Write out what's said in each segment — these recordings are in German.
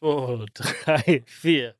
zwei, drei, vier.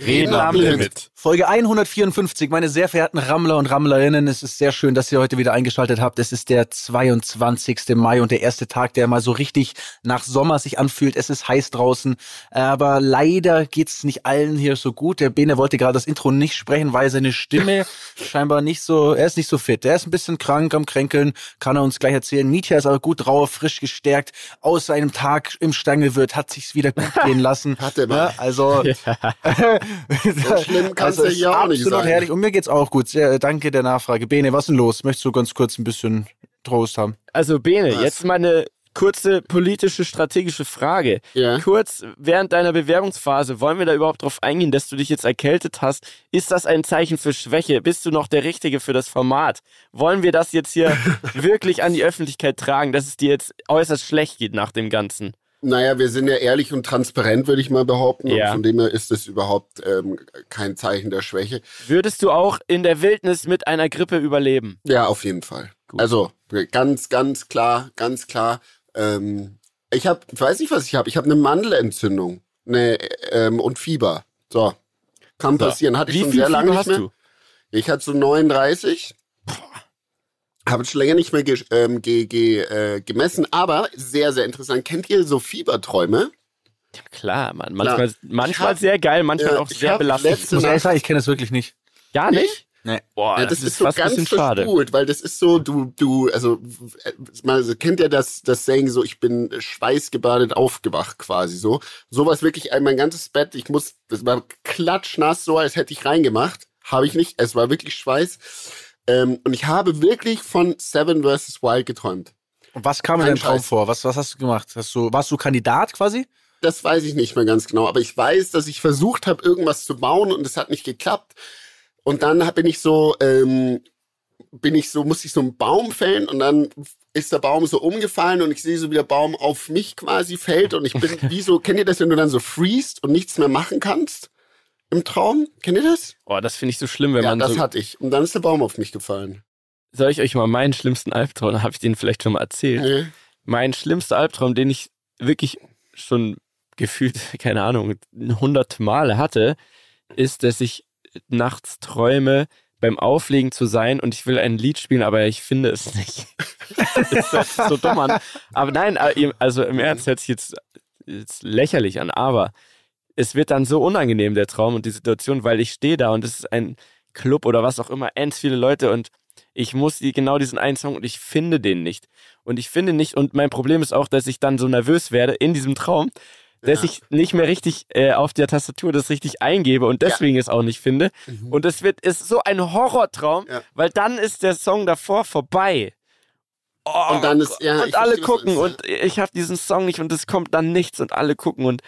Reden am Limit. Folge 154, meine sehr verehrten Rammler und Rammlerinnen, es ist sehr schön, dass ihr heute wieder eingeschaltet habt. Es ist der 22. Mai und der erste Tag, der mal so richtig nach Sommer sich anfühlt. Es ist heiß draußen, aber leider geht's nicht allen hier so gut. Der Bene wollte gerade das Intro nicht sprechen, weil seine Stimme scheinbar nicht so, er ist nicht so fit. Er ist ein bisschen krank am Kränkeln, kann er uns gleich erzählen. Mietja ist aber gut drauf, frisch gestärkt, aus seinem Tag im Stangelwirt, hat sich's wieder gut gehen lassen. Hat er mal. Ja, also, So schlimm kann's also ja es hier ist auch nicht absolut sein. herrlich. Und mir geht's auch gut. Sehr, danke der Nachfrage. Bene, was ist denn los? Möchtest du ganz kurz ein bisschen Trost haben? Also Bene, Was? jetzt mal eine kurze politische, strategische Frage. Ja. Kurz während deiner Bewerbungsphase, wollen wir da überhaupt drauf eingehen, dass du dich jetzt erkältet hast? Ist das ein Zeichen für Schwäche? Bist du noch der Richtige für das Format? Wollen wir das jetzt hier wirklich an die Öffentlichkeit tragen, dass es dir jetzt äußerst schlecht geht nach dem Ganzen? Naja, wir sind ja ehrlich und transparent, würde ich mal behaupten. Ja. Und von dem her ist es überhaupt ähm, kein Zeichen der Schwäche. Würdest du auch in der Wildnis mit einer Grippe überleben? Ja, auf jeden Fall. Also ganz, ganz klar, ganz klar. Ähm, ich habe, ich weiß nicht, was ich habe. Ich habe eine Mandelentzündung eine, ähm, und Fieber. So, kann passieren. Hatte ich Wie schon viel sehr lange Fieber nicht hast mehr. du? Ich hatte so 39. Habe schon länger nicht mehr ge ähm, ge ge äh, gemessen, aber sehr, sehr interessant. Kennt ihr so Fieberträume? Klar, Mann. Manchmal, Ich manchmal hab- sehr geil, manchmal Ja, auch sehr belastend. Ich muss ehrlich sagen, ich kenne das wirklich nicht. Gar nicht? Nee. Boah, Ja, das, das, ist, so fast ein ganz bisschen schade. verspult, weil das ist so, du, du, also, äh, man kennt ja das, das Saying so, ich bin schweißgebadet aufgewacht quasi so. Sowas wirklich, äh, mein ganzes Bett, ich muss, das war klatschnass, so als hätte ich reingemacht. Habe ich nicht, es war wirklich Schweiß. Ähm, und ich habe wirklich von Seven vs. Wild geträumt. Und was kam in deinem Traum vor? Was, was hast du gemacht? Hast du, warst du Kandidat quasi? Das weiß ich nicht mehr ganz genau, aber ich weiß, dass ich versucht habe, irgendwas zu bauen und es hat nicht geklappt. Und dann bin ich so, ähm, bin ich so, musste ich so einen Baum fällen und dann ist der Baum so umgefallen und ich sehe so, wie der Baum auf mich quasi fällt und ich bin wie so, kennt ihr das, wenn du dann so freest und nichts mehr machen kannst im Traum? Kennt ihr das? Boah, das finde ich so schlimm, wenn ja, man das so. hatte ich. Und dann ist der Baum auf mich gefallen. Soll ich euch mal meinen schlimmsten Albtraum, habe ich den vielleicht schon mal erzählt? Nee. Mein schlimmster Albtraum, den ich wirklich schon gefühlt, keine Ahnung, hundert Male hatte, ist, dass ich nachts träume, beim Auflegen zu sein und ich will ein Lied spielen, aber ich finde es nicht. das ist ist so dumm an. Aber nein, also im Ernst hört sich jetzt, jetzt lächerlich an, aber es wird dann so unangenehm, der Traum und die Situation, weil ich stehe da und es ist ein Club oder was auch immer, ends viele Leute und ich muss die, genau diesen einen Song und ich finde den nicht. Und ich finde nicht, und mein Problem ist auch, dass ich dann so nervös werde in diesem Traum, dass Ja. ich nicht mehr richtig äh, auf der Tastatur das richtig eingebe und deswegen es auch nicht finde. Und es wird, ist so ein Horrortraum, Ja. weil dann ist der Song davor vorbei. Oh, Und dann ist- ja, und ich alle verstehe, gucken und ich habe diesen Song nicht und es kommt dann nichts und alle gucken und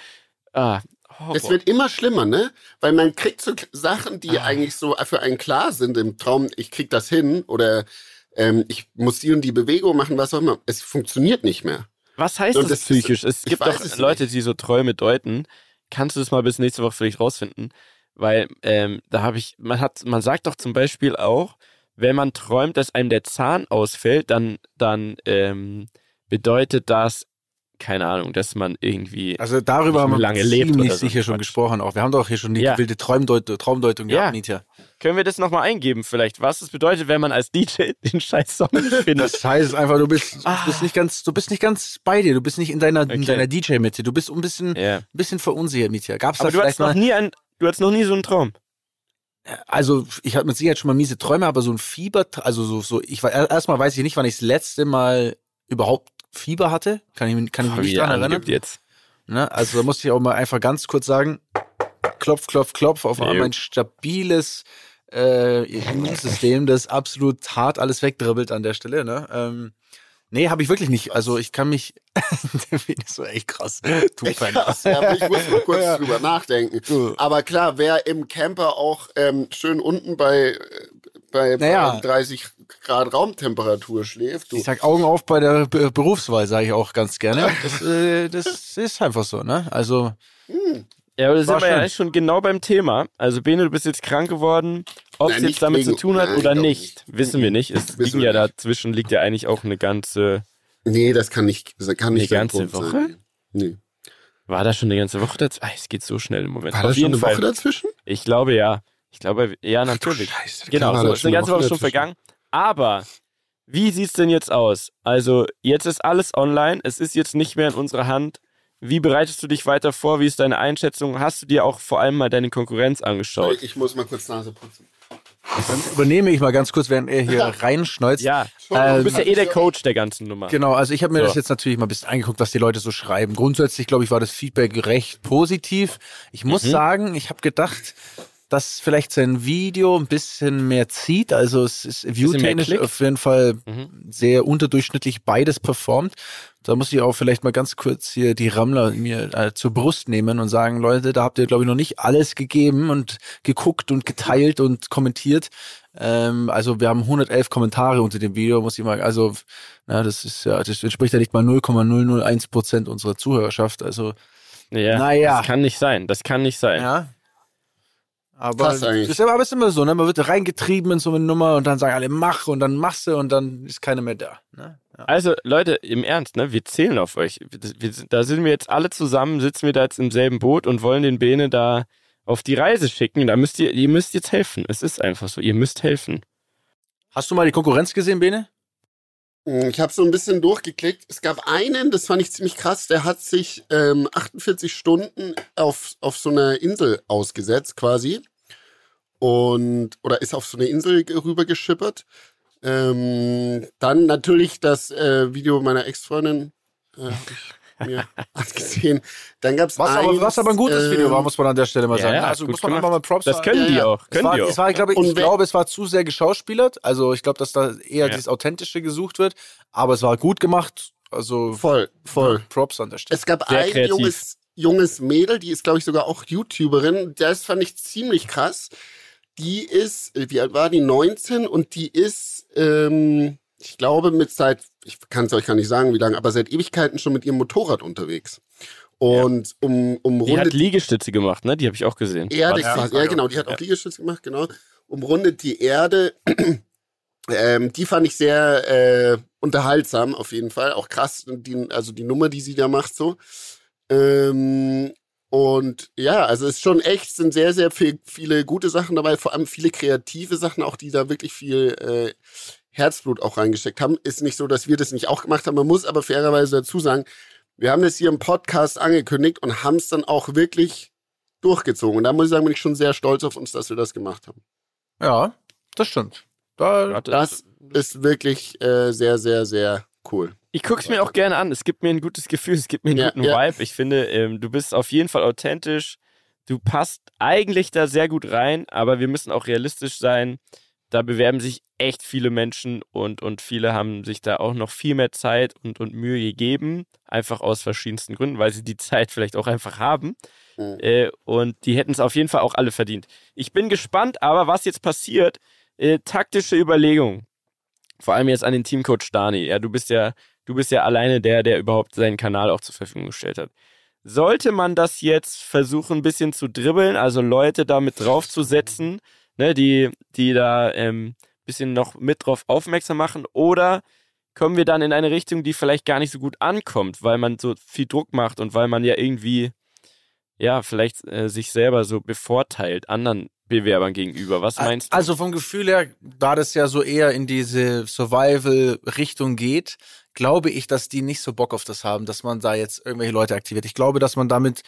ah, Horror. Es wird immer schlimmer, ne? Weil man kriegt so Sachen, die Ah. eigentlich so für einen klar sind im Traum, ich krieg das hin oder ähm, ich muss die und die Bewegung machen, was auch immer. Es funktioniert nicht mehr. Was heißt Und das, das psychisch? Es gibt doch es Leute, die so Träume deuten. Kannst du das mal bis nächste Woche vielleicht rausfinden? Weil ähm, da habe ich, man hat, man sagt doch zum Beispiel auch, wenn man träumt, dass einem der Zahn ausfällt, dann, dann ähm, bedeutet das, keine Ahnung, dass man irgendwie. Also darüber haben wir Lange lebt ziemlich so sicher schon gesprochen auch. Wir haben doch hier schon die Ja. wilde Traumdeut Traumdeutung Ja. gehabt, Nitya. Können wir das nochmal eingeben, vielleicht, was es bedeutet, wenn man als DJ den scheiß Song findet? Das heißt einfach, du bist, du bist nicht ganz, du bist nicht ganz bei dir, du bist nicht in deiner, in Okay. deiner DJ-Mitte, du bist ein bisschen, ja. ein bisschen verunsichert, Mitya. Gab's da Aber du vielleicht hattest noch mal, nie ein, du hattest noch nie so einen Traum. also ich hatte mit Sicherheit schon mal miese Träume, aber so ein Fieber, also so, so, ich war, erstmal weiß ich nicht, wann ich das letzte Mal überhaupt Fieber hatte, kann ich, mich- kann ich mich Wie nicht dran erinnern. jetzt. Ne? Also da muss ich auch mal einfach ganz kurz sagen, klopf, klopf, klopf auf Jo. mein stabiles äh, Immunsystem, das absolut hart alles wegdribbelt an der Stelle. Ne? Ähm, nee, habe ich wirklich nicht. Also ich kann mich, Film ist so echt krass. Fan. Krass, ja, aber ich muss mal kurz Ja. drüber nachdenken. Du. Aber klar, wer im Camper auch ähm, schön unten bei, äh, bei, Naja. bei 30 Grad Raumtemperatur schläft, du. Ich sag Augen auf bei der Be Berufswahl, sage ich auch ganz gerne. Das, äh, das ist einfach so, ne? Also Ja, aber da War sind wir ja eigentlich schon genau beim Thema. Also Bene, du bist jetzt krank geworden, ob es jetzt damit wegen- zu tun hat Nein, oder nicht, nicht. wissen wir nicht. Es liegen ja nicht. dazwischen, liegt ja eigentlich auch eine ganze. Nee, das kann nicht, das kann nicht Eine ganze Woche? sein. Nee. War da schon eine ganze Woche dazwischen? Ah, es geht so schnell im Moment. War das schon eine Fall. Woche dazwischen? Ich glaube ja. Ich glaube, ja, natürlich. Scheiße, Genau, so da ist eine ganze Woche schon dazwischen. vergangen. Aber wie sieht's denn jetzt aus? Also, jetzt ist alles online. Es ist jetzt nicht mehr in unserer Hand. Wie bereitest du dich weiter vor? Wie ist deine Einschätzung? Hast du dir auch vor allem mal deine Konkurrenz angeschaut? Ich muss mal kurz Nase putzen. Dann übernehme ich mal ganz kurz, während er hier reinschneuzt. Ja, Ähm, du bist ja eh der Coach der ganzen Nummer. Genau, also ich habe mir So. das jetzt natürlich mal ein bisschen angeguckt, was die Leute so schreiben. Grundsätzlich, glaube ich, war das Feedback recht positiv. Ich muss Mhm. sagen, ich habe gedacht, dass vielleicht sein Video ein bisschen mehr zieht. Also es ist viewtechnisch auf jeden Fall Mhm. sehr unterdurchschnittlich beides performt. Da muss ich auch vielleicht mal ganz kurz hier die Rammler mir äh, zur Brust nehmen und sagen, Leute, da habt ihr, glaube ich, noch nicht alles gegeben und geguckt und geteilt und kommentiert. Ähm, also wir haben 111 Kommentare unter dem Video, muss ich mal, also na, das ist ja, das entspricht ja nicht mal 0,001 Prozent unserer Zuhörerschaft. Also Ja, Naja. Das kann nicht sein. Das kann nicht sein. ja. Aber Passt eigentlich. ist aber es ist immer so, ne? Man wird reingetrieben in so eine Nummer und dann sagen alle mach und dann machst du und dann ist keiner mehr da. Ne? Ja. Also, Leute, im Ernst, ne? Wir zählen auf euch. Wir, da sind wir jetzt alle zusammen, sitzen wir da jetzt im selben Boot und wollen den Bene da auf die Reise schicken. Da müsst ihr, ihr müsst jetzt helfen. Es ist einfach so. Ihr müsst helfen. Hast du mal die Konkurrenz gesehen, Bene? Hm, Ich habe so ein bisschen durchgeklickt. Es gab einen, das fand ich ziemlich krass, der hat sich ähm, 48 Stunden auf, auf so einer Insel ausgesetzt quasi. Und, oder ist auf so eine Insel ge- rübergeschippert. Ähm, dann natürlich das äh, Video meiner Ex-Freundin äh, mir angesehen. Dann gab's Was, aber, eins, was aber ein gutes Video war, ähm, muss man an der Stelle mal ja, sagen. ja, also muss man gemacht. einfach mal Props Das sagen. können die ja. auch. Es Können war, die es auch. war, glaube ich, Und ich glaube, es war zu sehr geschauspielert. Also ich glaube, dass da eher Ja. dieses Authentische gesucht wird. Aber es war gut gemacht. Also Voll, voll. Props an der Stelle. Es gab Sehr ein kreativ. junges, junges Mädel, die ist, glaube ich, sogar auch YouTuberin. Das fand ich ziemlich krass. Die ist, äh, wie alt war die? 19 und die ist, ähm, ich glaube, mit seit, ich kann es euch gar nicht sagen, wie lange, aber seit Ewigkeiten schon mit ihrem Motorrad unterwegs. Und um, um Die hat Liegestütze gemacht, ne? Die habe ich auch gesehen. Erde, quasi. Ja, genau, die hat auch Liegestütze gemacht, genau. Umrundet die Erde. ähm, die fand ich sehr äh, unterhaltsam, auf jeden Fall. Auch krass, die, also die Nummer, die sie da macht, so. Ähm, und ja, also es ist schon echt, sind sehr, sehr viel, viele gute Sachen dabei, vor allem viele kreative Sachen, auch die da wirklich viel äh, Herzblut auch reingesteckt haben. Ist nicht so, dass wir das nicht auch gemacht haben. Man muss aber fairerweise dazu sagen, wir haben das hier im Podcast angekündigt und haben es dann auch wirklich durchgezogen. Und da muss ich sagen, bin ich schon sehr stolz auf uns, dass wir das gemacht haben. Ja, das stimmt. Da, Warte, Das ist wirklich äh, sehr, sehr, sehr cool. Ich guck's mir auch gerne an. Es gibt mir ein gutes Gefühl, es gibt mir einen Ja, guten ja. Vibe. Ich finde, ähm, du bist auf jeden Fall authentisch. Du passt eigentlich da sehr gut rein, aber wir müssen auch realistisch sein. Da bewerben sich echt viele Menschen und, und viele haben sich da auch noch viel mehr Zeit und, und Mühe gegeben. Einfach aus verschiedensten Gründen, weil sie die Zeit vielleicht auch einfach haben. Mhm. Äh, und die hätten es auf jeden Fall auch alle verdient. Ich bin gespannt, aber was jetzt passiert, äh, taktische Überlegungen. Vor allem jetzt an den Teamcoach Dani. Ja, du bist ja, du bist ja alleine der, der überhaupt seinen Kanal auch zur Verfügung gestellt hat. Sollte man das jetzt versuchen, ein bisschen zu dribbeln, also Leute da mit draufzusetzen, ne, die, die da ein ähm, bisschen noch mit drauf aufmerksam machen, oder kommen wir dann in eine Richtung, die vielleicht gar nicht so gut ankommt, weil man so viel Druck macht und weil man ja irgendwie, ja, vielleicht äh, sich selber so bevorteilt anderen Bewerbern gegenüber. Was meinst du? Also vom Gefühl her, da das ja so eher in diese Survival-Richtung geht, glaube ich, dass die nicht so Bock auf das haben, dass man da jetzt irgendwelche Leute aktiviert. Ich glaube, dass man damit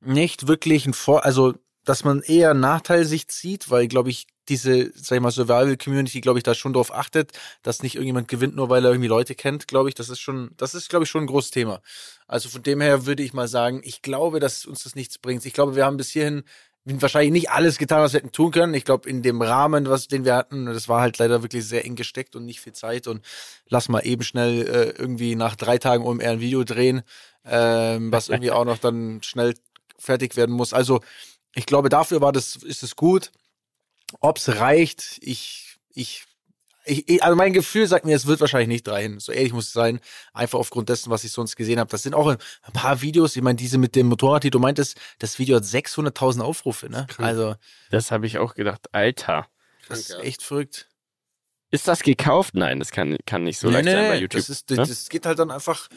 nicht wirklich ein Vor, also dass man eher einen Nachteil sich zieht, weil, glaube ich, diese, sag ich mal, Survival-Community, glaube ich, da schon darauf achtet, dass nicht irgendjemand gewinnt, nur weil er irgendwie Leute kennt, glaube ich, das ist schon, das ist, glaube ich, schon ein großes Thema. Also von dem her würde ich mal sagen, ich glaube, dass uns das nichts bringt. Ich glaube, wir haben bis hierhin wahrscheinlich nicht alles getan, was wir hätten tun können. Ich glaube, in dem Rahmen, was den wir hatten, das war halt leider wirklich sehr eng gesteckt und nicht viel Zeit. Und lass mal eben schnell äh, irgendwie nach drei Tagen OMR ein Video drehen, ähm, was irgendwie auch noch dann schnell fertig werden muss. Also ich glaube, dafür war das, ist es gut. Ob's reicht, ich, ich, ich, ich, also mein Gefühl sagt mir, es wird wahrscheinlich nicht reichen. So ehrlich muss ich sein. Einfach aufgrund dessen, was ich sonst gesehen habe. Das sind auch ein paar Videos. Ich meine, diese mit dem Motorrad, die du meintest, das Video hat 600.000 Aufrufe, ne? Also, Das habe ich auch gedacht. Alter. Das ist echt verrückt. Ist das gekauft? Nein, das kann, kann nicht so nee, leicht nee, sein bei YouTube. das, ist, ne? das geht halt dann einfach,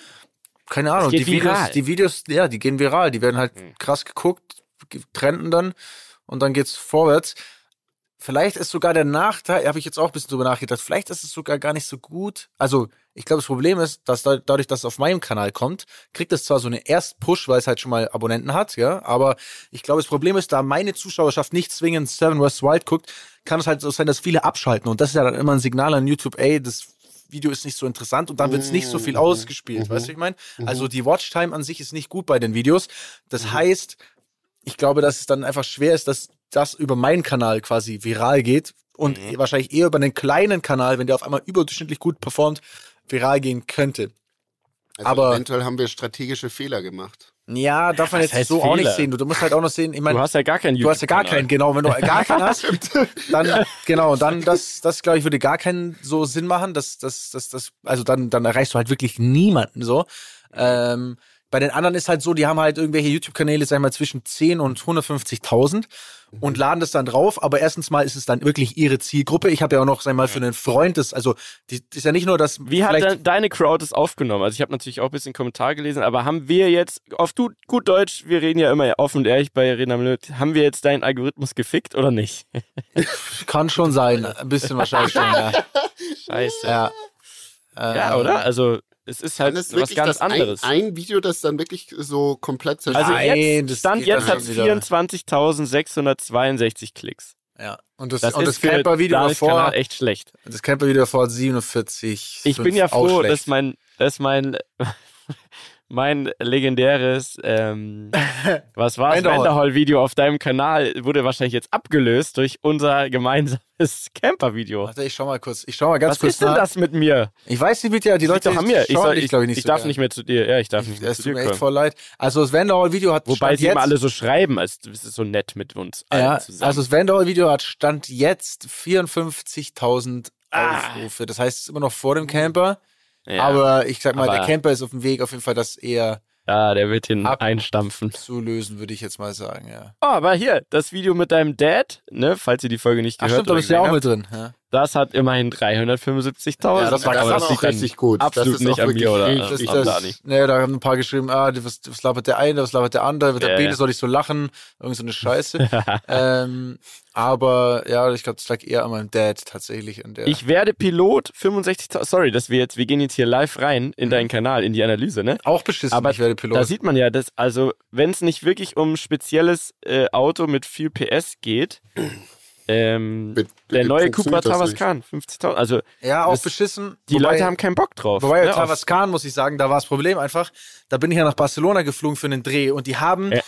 keine Ahnung, die Videos, viral. die Videos, ja, die gehen viral, die werden halt Mhm. krass geguckt, ge- trenden dann und dann geht's vorwärts. Vielleicht ist sogar der Nachteil, habe ich jetzt auch ein bisschen drüber nachgedacht, vielleicht ist es sogar gar nicht so gut. Also, ich glaube, das Problem ist, dass da, dadurch, dass es auf meinem Kanal kommt, kriegt es zwar so eine Erst-Push, weil es halt schon mal Abonnenten hat, ja, aber ich glaube, das Problem ist, da meine Zuschauerschaft nicht zwingend Seven West Wild guckt, kann es halt so sein, dass viele abschalten und das ist ja dann immer ein Signal an YouTube, ey, das Video ist nicht so interessant und dann wird es nicht so viel Mhm. ausgespielt, Mhm. weißt du, wie ich meine? Mhm. Also die Watchtime an sich ist nicht gut bei den Videos. Das Mhm. heißt, ich glaube, dass es dann einfach schwer ist, dass das über meinen Kanal quasi viral geht und Mhm. wahrscheinlich eher über einen kleinen Kanal, wenn der auf einmal überdurchschnittlich gut performt, viral gehen könnte. Also aber- eventuell haben wir strategische Fehler gemacht. Ja, darf man jetzt so auch nicht Fehler? sehen. Du, du musst halt auch noch sehen, ich meine, du hast ja gar keinen Du hast ja gar keinen, genau. Wenn du gar keinen hast, dann, genau, dann, das, das glaube ich, würde gar keinen so Sinn machen. Das, das, das, das, also dann, dann erreichst du halt wirklich niemanden so. Ähm, bei den anderen ist halt so, die haben halt irgendwelche YouTube-Kanäle, sag ich mal, zwischen 10 und 150.000 und laden das dann drauf. Aber erstens mal ist es dann wirklich ihre Zielgruppe. Ich habe ja auch noch, sag ich mal, für einen Freund, das, also, die, das ist ja nicht nur, dass Wie hat de deine Crowd es aufgenommen? Also ich habe natürlich auch ein bisschen Kommentar gelesen, aber haben wir jetzt, auf du, gut Deutsch, wir reden ja immer offen und ehrlich bei Reden am Limit, haben wir jetzt deinen Algorithmus gefickt oder nicht? kann schon sein, ein bisschen wahrscheinlich schon, ja. Scheiße. Ja, Ja, Ähm, oder? Also es ist halt ist was ganz das ein, anderes. ein Video, das dann wirklich so komplett zerstört. also Nein, jetzt, das Stand jetzt dann hat wieder. 24.662 Klicks. Ja. Und das, Das, und das für Camper-Video davor, echt schlecht. das Camper-Video davor hat 47. Ich bin ja froh, dass mein, dass mein, mein legendäres, ähm, was war es, Vanderhall. Vanderhall-Video auf deinem Kanal wurde wahrscheinlich jetzt abgelöst durch unser gemeinsames Camper-Video. Warte, ich schau mal kurz. Ich schau mal ganz Was kurz ist denn nach. das mit mir? Ich weiß nicht, wie ja, die Leute doch an mir. Ich, soll, ich, ich, nicht ich so darf gern. nicht mehr zu dir. Ja, ich darf nicht mehr Es zu tut dir mir echt voll leid. Also das Vanderhall-Video hat Wobei sie immer alle so schreiben, als es ist so nett mit uns ja, zusammen. also das Vanderhall-Video hat Stand jetzt 54.000 Ah. Aufrufe. Das heißt, es ist immer noch vor dem Camper. Ja. Aber ich sag mal, der Camper ist auf dem Weg, auf jeden Fall das eher ja, der wird ihn Ab- einstampfen. zu lösen, würde ich jetzt mal sagen, ja. Oh, aber hier, das Video mit deinem Dad, ne, falls ihr die Folge nicht gehört stimmt, da bist ja auch mit drin. Ja. Das hat immerhin 375.000. Ja, das war aber krass, das auch richtig gut. Absolut das ist nicht an mir, oder? richtig Das, glaub, das, Dani. ne, da haben ein paar geschrieben, ah, was, was labert der eine, was labert der andere, mit der Ja, Bene soll ich so lachen, irgend so eine Scheiße. ähm, aber ja, ich glaube, das lag eher an meinem Dad tatsächlich. An der, Ich werde Pilot 65.000. Sorry, dass wir jetzt, wir gehen jetzt hier live rein in deinen Kanal, in die Analyse, ne? auch beschissen, aber ich werde Pilot. Da sieht man ja, dass, also, wenn es nicht wirklich um spezielles äh, Auto mit viel PS geht, ähm, Mit- der neue Cupra nicht. Tavascan, 50.000. Also, ja, auch das- beschissen. die wobei, Leute haben keinen Bock drauf. Wobei, ne, auf- Tavascan, muss ich sagen, da war das Problem einfach, da bin ich ja nach Barcelona geflogen für einen Dreh und die haben Ja.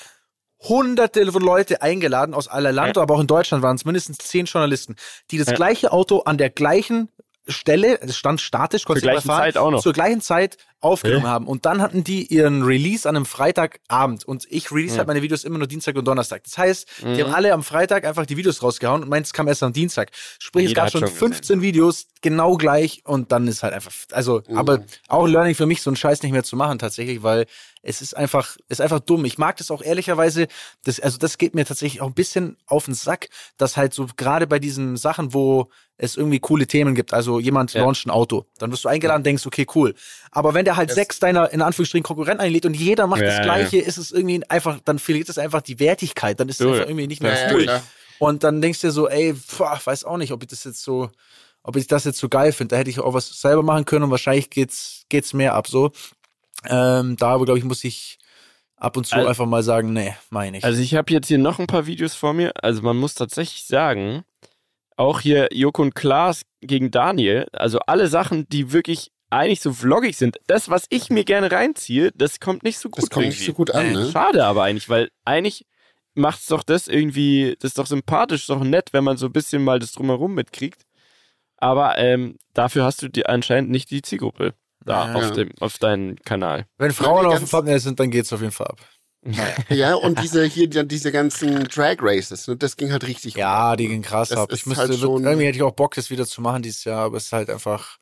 hunderte von Leute eingeladen aus aller Land, aber auch in Deutschland waren es mindestens zehn Journalisten, die das Ja. gleiche Auto an der gleichen Stelle, es stand statisch, konnte Zur ich gleichen fahren, Zeit auch noch. zur gleichen Zeit aufgenommen Hä? haben. Und dann hatten die ihren Release an einem Freitagabend. Und ich release Ja. halt meine Videos immer nur Dienstag und Donnerstag. Das heißt, die Mhm. haben alle am Freitag einfach die Videos rausgehauen und meins kam erst am Dienstag. Sprich, es Jeder gab hat schon schon 15 Videos genau gleich und dann ist halt einfach, also, Mhm. aber auch Learning für mich, so einen Scheiß nicht mehr zu machen tatsächlich, weil es ist einfach, ist einfach dumm. Ich mag das auch ehrlicherweise, das, also das geht mir tatsächlich auch ein bisschen auf den Sack, dass halt so gerade bei diesen Sachen, wo es irgendwie coole Themen gibt, also jemand Ja. launcht ein Auto, dann wirst du eingeladen, denkst, okay, cool. Aber wenn der halt Das- sechs deiner, in Anführungsstrichen, Konkurrenten einlädt und jeder macht Ja, das ja. Gleiche, ist es irgendwie einfach, dann verliert es einfach die Wertigkeit, dann ist es So, einfach irgendwie nicht mehr Ja, ja, cool. Und dann denkst du dir so, ey, boah, weiß auch nicht, ob ich das jetzt so, ob ich das jetzt so geil finde. Da hätte ich auch was selber machen können und wahrscheinlich geht's, geht's mehr ab so. Ähm, da aber, glaube ich, muss ich ab und zu Also- einfach mal sagen, nee, meine ich. Also ich habe jetzt hier noch ein paar Videos vor mir. Also man muss tatsächlich sagen, auch hier Joko und Klaas gegen Daniel, also alle Sachen, die wirklich eigentlich so vloggig sind, das, was ich mir gerne reinziehe, das kommt nicht so gut Das kommt irgendwie. nicht so gut an, ne? Schade aber eigentlich, weil eigentlich macht's doch das irgendwie, das ist doch sympathisch, ist doch nett, wenn man so ein bisschen mal das drumherum mitkriegt. Aber ähm, dafür hast du die anscheinend nicht die Zielgruppe da Ja. auf, dem, auf deinem Kanal. Wenn Frauen auf dem Thumbnail sind, dann geht's auf jeden Fall ab. Ja, und diese hier, die- diese ganzen Drag Races, ne, das ging halt richtig Ja, die gehen krass Das ab. Ich müsste, halt schon- irgendwie hätte ich auch Bock, das wieder zu machen dieses Jahr, aber es ist halt einfach,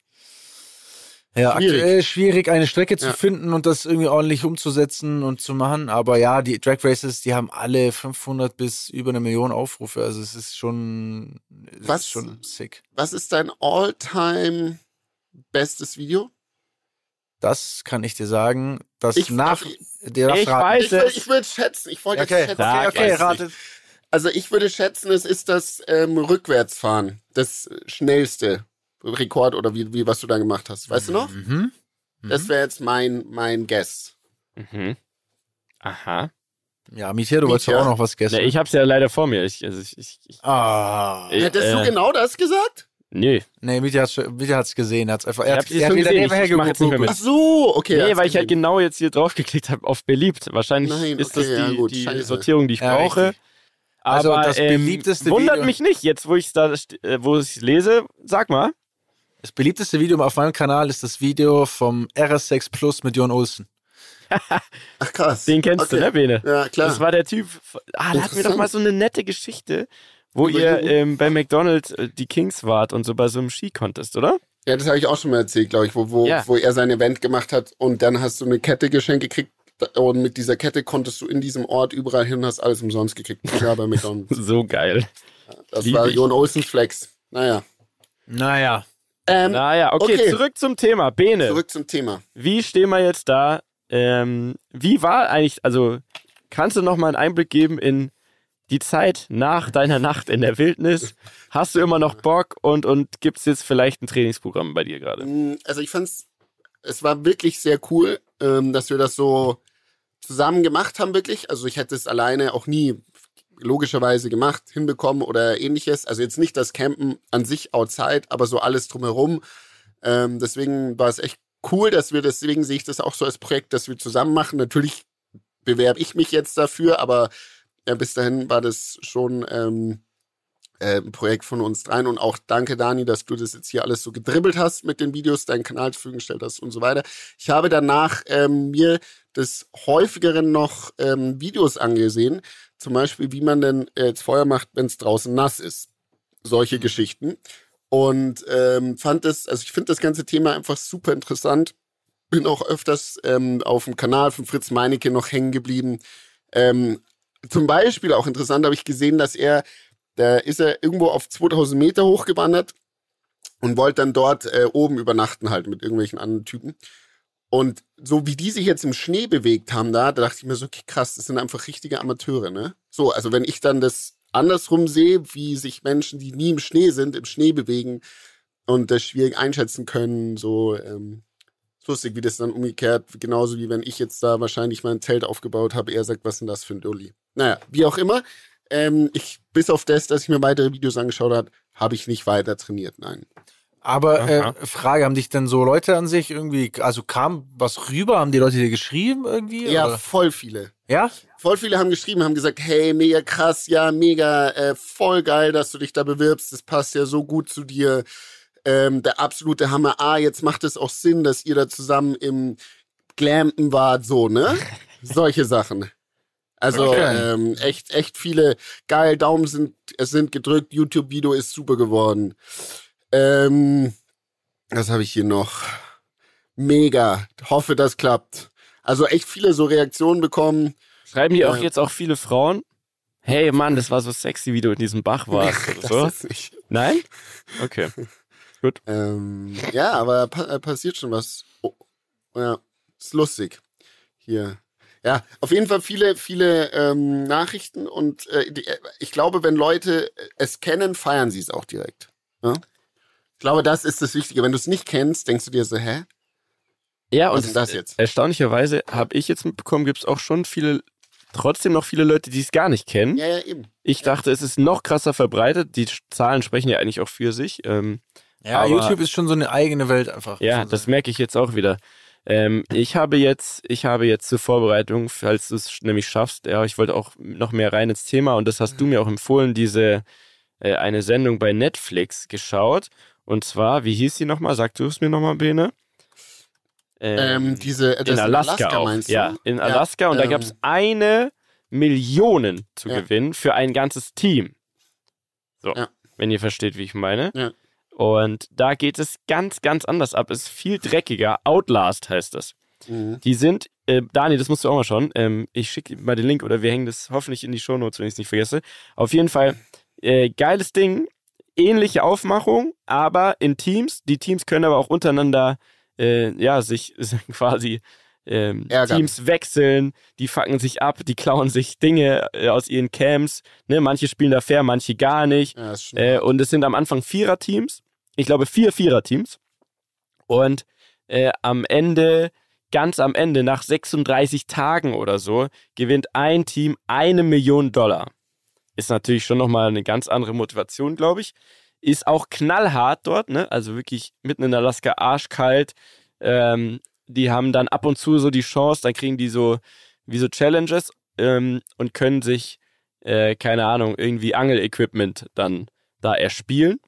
Ja, Schwierig. aktuell schwierig, eine Strecke zu Ja. finden und das irgendwie ordentlich umzusetzen und zu machen. Aber ja, die Drag Races, die haben alle 500 bis über eine Million Aufrufe. Also es ist schon, es Was? ist schon sick. Was ist dein all-time bestes Video? Das kann ich dir sagen. Das Ich- nach der Ich Raten- weiß Ich, es. ich würde schätzen, ich wollte Okay, jetzt schätzen. okay, okay, ratet. Also ich würde schätzen, es ist das ähm, Rückwärtsfahren, das schnellste Rekord oder wie, wie was du da gemacht hast. Weißt du noch? Mhm. Das wäre jetzt mein, mein Guess. Mhm. Aha. Ja, Mietje, du wolltest Mietje. auch noch was Ne, gestern. ich hab's ja leider vor mir. Ich, also ich, ich, ich, ah. Ich- Hättest äh, du genau das gesagt? Nö. Nee, Mietje hat's, Mietje hat's gesehen. Er hat's einfach, er hat, er hat schon wieder gesehen, nebenher ich- ich mach jetzt nicht mehr gegoogelt. Ach so, okay. nee, weil ich halt genau jetzt hier drauf geklickt habe auf beliebt. Wahrscheinlich Nein, ist okay, das ja, die, gut, die scheiße. Sortierung, die ich Ja, brauche. richtig. Also Aber das ähm, beliebteste wundert Video- mich nicht, jetzt wo ich da, st- äh, wo ich lese, sag mal. Das beliebteste Video auf meinem Kanal ist das Video vom RS6 Plus mit Jon Olsen. Ach krass. Den kennst okay. du, ne, Bene? Ja, klar. Das war der Typ. Ah, da hatten wir doch mal so eine nette Geschichte, wo ihr ähm, bei McDonald's äh, die Kings wart und so bei so einem Ski-Contest, oder? Ja, das habe ich auch schon mal erzählt, glaube ich, wo, wo, Ja. wo er sein Event gemacht hat und dann hast du eine Kette geschenkt gekriegt und mit dieser Kette konntest du in diesem Ort überall hin und hast alles umsonst gekriegt. Ja, bei McDonald's. So geil. Das Lieb war ich. Jon Olsens Flex. Naja. Naja. Ähm, Naja, okay, Okay. zurück zum Thema. Bene, zurück zum Thema. wie stehen wir jetzt da? Ähm, wie war eigentlich, also kannst du noch mal einen Einblick geben in die Zeit nach deiner Nacht in der Wildnis? Hast du immer noch Bock und, und gibt es jetzt vielleicht ein Trainingsprogramm bei dir gerade? Mm, Also ich fand's, es war wirklich sehr cool, ähm, dass wir das so zusammen gemacht haben, wirklich. Also ich hätte es alleine auch nie logischerweise gemacht, hinbekommen oder ähnliches. Also jetzt nicht das Campen an sich outside, aber so alles drumherum. Ähm, deswegen war es echt cool, dass wir, deswegen sehe ich das auch so als Projekt, dass wir zusammen machen. Natürlich bewerbe ich mich jetzt dafür, aber äh, bis dahin war das schon ähm, äh, ein Projekt von uns dreien. Und auch danke, Dani, dass du das jetzt hier alles so gedribbelt hast mit den Videos, deinen Kanal zur Verfügung gestellt hast und so weiter. Ich habe danach ähm, mir des häufigeren noch ähm, Videos angesehen, zum Beispiel, wie man denn äh, jetzt Feuer macht, wenn es draußen nass ist. Solche Geschichten. Und ähm, fand es, also ich finde das ganze Thema einfach super interessant. Bin auch öfters ähm, auf dem Kanal von Fritz Meinecke noch hängen geblieben. Ähm, zum Beispiel auch interessant habe ich gesehen, dass er, da ist er irgendwo auf 2000 Meter hochgewandert und wollte dann dort äh, oben übernachten halt mit irgendwelchen anderen Typen. Und so wie die sich jetzt im Schnee bewegt haben da, da dachte ich mir so, okay, krass, das sind einfach richtige Amateure, ne? So, also wenn ich dann das andersrum sehe, wie sich Menschen, die nie im Schnee sind, im Schnee bewegen und das schwierig einschätzen können, so ähm, lustig, wie das dann umgekehrt, genauso wie wenn ich jetzt da wahrscheinlich mein Zelt aufgebaut habe, er sagt, was ist denn das für ein Dulli? Naja, wie auch immer, ähm, ich, bis auf das, dass ich mir weitere Videos angeschaut habe, habe ich nicht weiter trainiert, nein. Aber äh, Frage, haben dich denn so Leute an sich irgendwie, also kam was rüber? Haben die Leute dir geschrieben irgendwie? Ja, oder? voll viele. Ja? Voll viele haben geschrieben, haben gesagt, hey, mega krass, ja, mega, äh, voll geil, dass du dich da bewirbst, das passt ja so gut zu dir. Ähm, der absolute Hammer. Ah, jetzt macht es auch Sinn, dass ihr da zusammen im Glampen wart, so, ne? Solche Sachen. Also Okay. ähm, echt, echt viele geil, Daumen sind, es sind gedrückt, YouTube-Video ist super geworden. Ähm, was habe ich hier noch? Mega, hoffe, das klappt. Also echt viele so Reaktionen bekommen. Schreiben die auch Ja. jetzt auch viele Frauen? Hey Mann, das war so sexy, wie du in diesem Bach warst oder Das so. ist nicht. Nein? Okay. Ähm, ja, aber pa äh, passiert schon was. Oh, ja, ist lustig. Hier. Ja, auf jeden Fall viele, viele ähm, Nachrichten und äh, die, äh, ich glaube, wenn Leute es kennen, feiern sie es auch direkt. Ja? Ich glaube, das ist das Wichtige. Wenn du es nicht kennst, denkst du dir so, hä? Ja, Was und ist das jetzt? erstaunlicherweise habe ich jetzt mitbekommen, gibt es auch schon viele, trotzdem noch viele Leute, die es gar nicht kennen. Ja, ja, eben. Ich dachte, es ist noch krasser verbreitet. Die Zahlen sprechen ja eigentlich auch für sich. Ähm, Ja, Aber- YouTube ist schon so eine eigene Welt einfach. Ja, das merke ich jetzt auch wieder. Ähm, ich habe jetzt, ich habe jetzt zur Vorbereitung, falls du es nämlich schaffst, ja, ich wollte auch noch mehr rein ins Thema und das hast du mir auch empfohlen, diese äh, eine Sendung bei Netflix geschaut. Und zwar, wie hieß die nochmal? Sag du es mir nochmal, Bene? Ähm, diese, äh, in Alaska, auch. meinst du? Ja, in Alaska und da ähm, gab es eine Million zu Ja. gewinnen für ein ganzes Team. So, Ja. wenn ihr versteht, wie ich meine. Ja. Und da geht es ganz, ganz anders ab. Es ist viel dreckiger. Outlast heißt das. Mhm. Die sind, äh, Dani, das musst du auch mal schauen. Ähm, ich schicke mal den Link oder wir hängen das hoffentlich in die Shownotes, wenn ich es nicht vergesse. Auf jeden Fall, äh, geiles Ding. Ähnliche Aufmachung, aber in Teams. Die Teams können aber auch untereinander, äh, ja, sich quasi ähm. Teams wechseln, die fucken sich ab, die klauen sich Dinge äh, aus ihren Camps. Ne? Manche spielen da fair, manche gar nicht. Ja, Äh, und es sind am Anfang Vierer-Teams. Ich glaube, vier Vierer-Teams. Und äh, am Ende, ganz am Ende, nach 36 Tagen oder so, gewinnt ein Team eine Million Dollar. Ist natürlich schon nochmal eine ganz andere Motivation, glaube ich. Ist auch knallhart dort, ne? Also wirklich mitten in Alaska arschkalt. Ähm, die haben dann ab und zu so die Chance, dann kriegen die so wie so Challenges ähm, und können sich, äh, keine Ahnung, irgendwie Angel-Equipment dann da erspielen.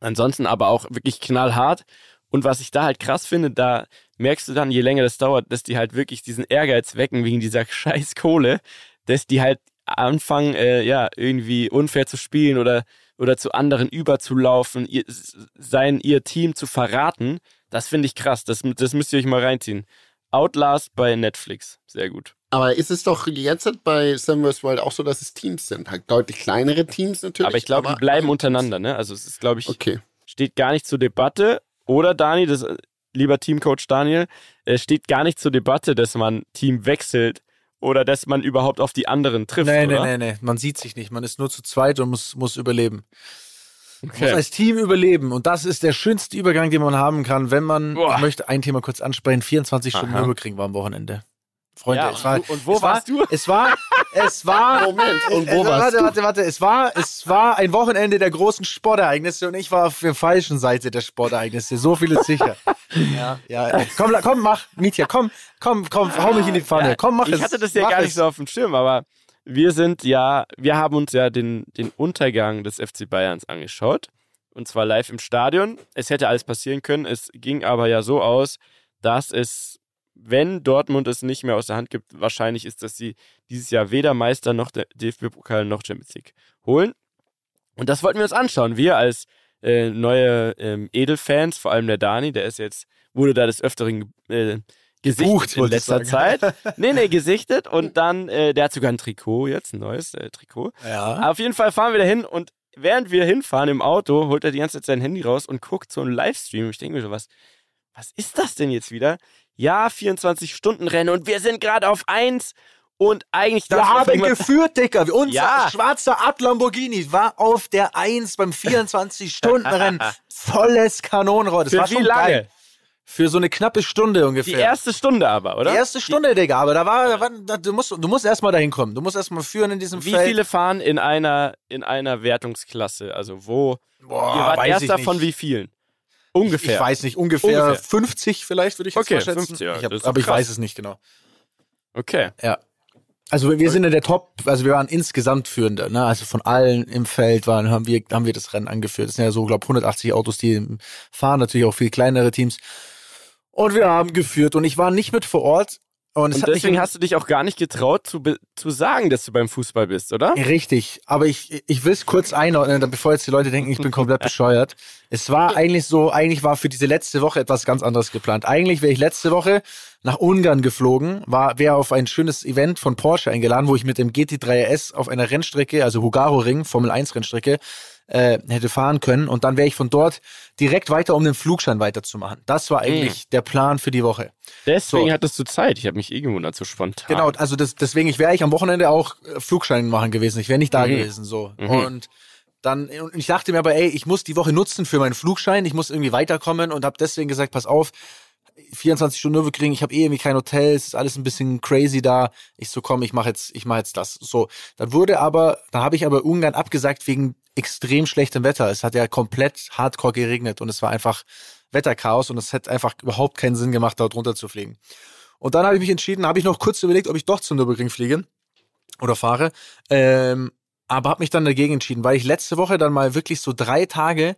Ansonsten aber auch wirklich knallhart. Und was ich da halt krass finde, da merkst du dann, je länger das dauert, dass die halt wirklich diesen Ehrgeiz wecken wegen dieser scheiß Kohle, dass die halt anfangen, äh, ja, irgendwie unfair zu spielen oder, oder zu anderen überzulaufen, ihr, sein, ihr Team zu verraten. Das finde ich krass. Das, das müsst ihr euch mal reinziehen. Outlast bei Netflix. Sehr gut. Aber ist es doch jetzt bei Seven vs. Wild auch so, dass es Teams sind? Halt deutlich kleinere Teams natürlich. Aber ich glaube, die bleiben untereinander, ne? Also es ist, glaube ich, Okay. steht gar nicht zur Debatte. Oder Dani, das, lieber Teamcoach Daniel, es steht gar nicht zur Debatte, dass man Team wechselt oder dass man überhaupt auf die anderen trifft. Nee, nee, oder? nee, nee. Man sieht sich nicht. Man ist nur zu zweit und muss, muss überleben. Man muss Okay. als Team überleben. Und das ist der schönste Übergang, den man haben kann, wenn man, ich möchte ein Thema kurz ansprechen, 24 Stunden. Nürburgring war am Wochenende. Freunde, Ja, es war, und wo- es war, warst du? Es war, es war, Moment, und wo äh, warst warte, du? warte, warte, es war, es war ein Wochenende der großen Sportereignisse und ich war auf der falschen Seite der Sportereignisse. So viel ist sicher. ja, ja. Komm, komm, mach, Mietja, komm, komm, komm, hau mich in die Pfanne. Komm, mach es. Ich hatte das ja gar es. nicht so auf dem Schirm, aber wir sind ja, wir haben uns ja den, den Untergang des FC Bayerns angeschaut. Und zwar live im Stadion. Es hätte alles passieren können. Es ging aber ja so aus, dass es, wenn Dortmund es nicht mehr aus der Hand gibt, wahrscheinlich ist, dass sie dieses Jahr weder Meister noch DFB-Pokal noch Champions League holen. Und das wollten wir uns anschauen. Wir als äh, neue ähm, Edelfans, vor allem der Dani, der ist jetzt, wurde da des Öfteren äh, gesichtet Gebucht, in letzter. Zeit. Nee, nee, gesichtet und dann, äh, der hat sogar ein Trikot jetzt, ein neues äh, Trikot. Ja. Auf jeden Fall fahren wir dahin und während wir hinfahren im Auto, holt er die ganze Zeit sein Handy raus und guckt so einen Livestream. Ich denke mir so, was, was ist das denn jetzt wieder? Ja, 24-Stunden-Rennen und wir sind gerade auf eins und eigentlich Wir haben geführt, Dicker. Unser Ja. schwarzer Ad Lamborghini war auf der 1 beim 24-Stunden-Rennen. Volles Kanonenrohr. Das Für war wie schon lange? geil. Für so eine knappe Stunde Die ungefähr. erste Stunde aber, oder? Die erste Stunde, Digga. Aber da war, da war da, du musst, du musst erstmal dahin kommen. Du musst erstmal führen in diesem Wie Feld. viele fahren in einer, in einer Wertungsklasse? Also wo? Boah, ihr wart weiß erster ich von wie vielen? Ungefähr. Ich weiß nicht, ungefähr, Ungefähr. 50 vielleicht, würde ich jetzt Okay, schätzen. 50, ja, ich hab, aber ich krass. weiß es nicht genau. Okay. Ja. Also wir- wir sind in der Top, also wir waren insgesamt Führende, ne? Also von allen im Feld waren, haben wir, haben wir das Rennen angeführt. Das sind ja so, glaube 180 Autos, die fahren, natürlich auch viel kleinere Teams. Und wir haben geführt und ich war nicht mit vor Ort. Und, Und deswegen hast du dich auch gar nicht getraut zu, zu sagen, dass du beim Fußball bist, oder? Richtig, aber ich, ich will es kurz einordnen, bevor jetzt die Leute denken, ich bin komplett bescheuert. Es war eigentlich so, eigentlich war für diese letzte Woche etwas ganz anderes geplant. Eigentlich wäre ich letzte Woche nach Ungarn geflogen, war wäre auf ein schönes Event von Porsche eingeladen, wo ich mit dem GT3 RS auf einer Rennstrecke, also Hugaro Ring, Formel 1 Rennstrecke, äh, hätte fahren können und dann wäre ich von dort direkt weiter, um den Flugschein weiterzumachen. Das war eigentlich der Plan für die Woche. Deswegen So. hattest du Zeit. Ich habe mich eh gewundert, so spontan. Genau, also das, deswegen, ich wäre ich am Wochenende auch äh, Flugschein machen gewesen. Ich wäre nicht da Mhm. gewesen, so. Mhm. Und dann, und ich dachte mir aber, ey, ich muss die Woche nutzen für meinen Flugschein. Ich muss irgendwie weiterkommen und habe deswegen gesagt, pass auf, 24 Stunden Nürburgring, ich habe eh irgendwie kein Hotel, es ist alles ein bisschen crazy da. Ich so, komm, ich mache jetzt, ich mache jetzt das. So, dann wurde aber, dann habe ich aber Ungarn abgesagt wegen extrem schlechtem Wetter. Es hat ja komplett hardcore geregnet und es war einfach Wetterchaos und es hätte einfach überhaupt keinen Sinn gemacht, dort runter zu fliegen. Und dann habe ich mich entschieden, habe ich noch kurz überlegt, ob ich doch zum Nürburgring fliege oder fahre. Ähm, aber habe mich dann dagegen entschieden, weil ich letzte Woche dann mal wirklich so drei Tage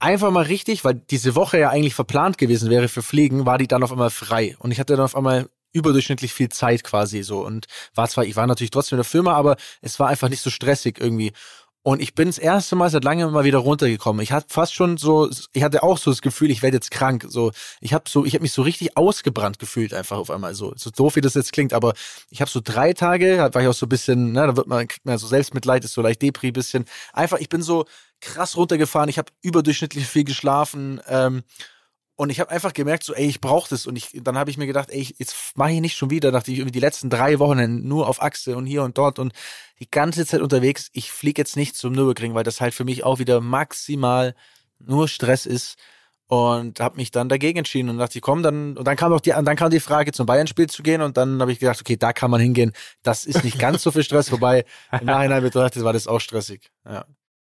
einfach mal richtig, weil diese Woche ja eigentlich verplant gewesen wäre für Fliegen, war die dann auf einmal frei. Und ich hatte dann auf einmal überdurchschnittlich viel Zeit quasi so und war zwar, ich war natürlich trotzdem in der Firma, aber es war einfach nicht so stressig irgendwie. Und ich bin das erste Mal seit langem mal wieder runtergekommen. Ich hatte fast schon so, ich hatte auch so das Gefühl, ich werde jetzt krank. So, ich habe so, ich habe mich so richtig ausgebrannt gefühlt einfach auf einmal. So, so doof wie das jetzt klingt, aber ich habe so drei Tage, da war ich auch so ein bisschen, ne, da wird man, kriegt man so Selbstmitleid, ist so leicht Depri bisschen. Einfach, ich bin so krass runtergefahren. Ich habe überdurchschnittlich viel geschlafen. Ähm, und ich habe einfach gemerkt, so, ey, ich brauche das. Und ich, dann habe ich mir gedacht, ey, jetzt mache ich nicht schon wieder, nachdem ich irgendwie die letzten drei Wochen nur auf Achse und hier und dort und die ganze Zeit unterwegs. Ich fliege jetzt nicht zum Nürburgring, weil das halt für mich auch wieder maximal nur Stress ist. Und habe mich dann dagegen entschieden und dachte, ich komm, dann und dann kam auch die, dann kam die Frage, zum Bayern-Spiel zu gehen und dann habe ich gedacht, okay, da kann man hingehen. Das ist nicht ganz so viel Stress, wobei im Nachhinein betrachtet war das auch stressig. Ja.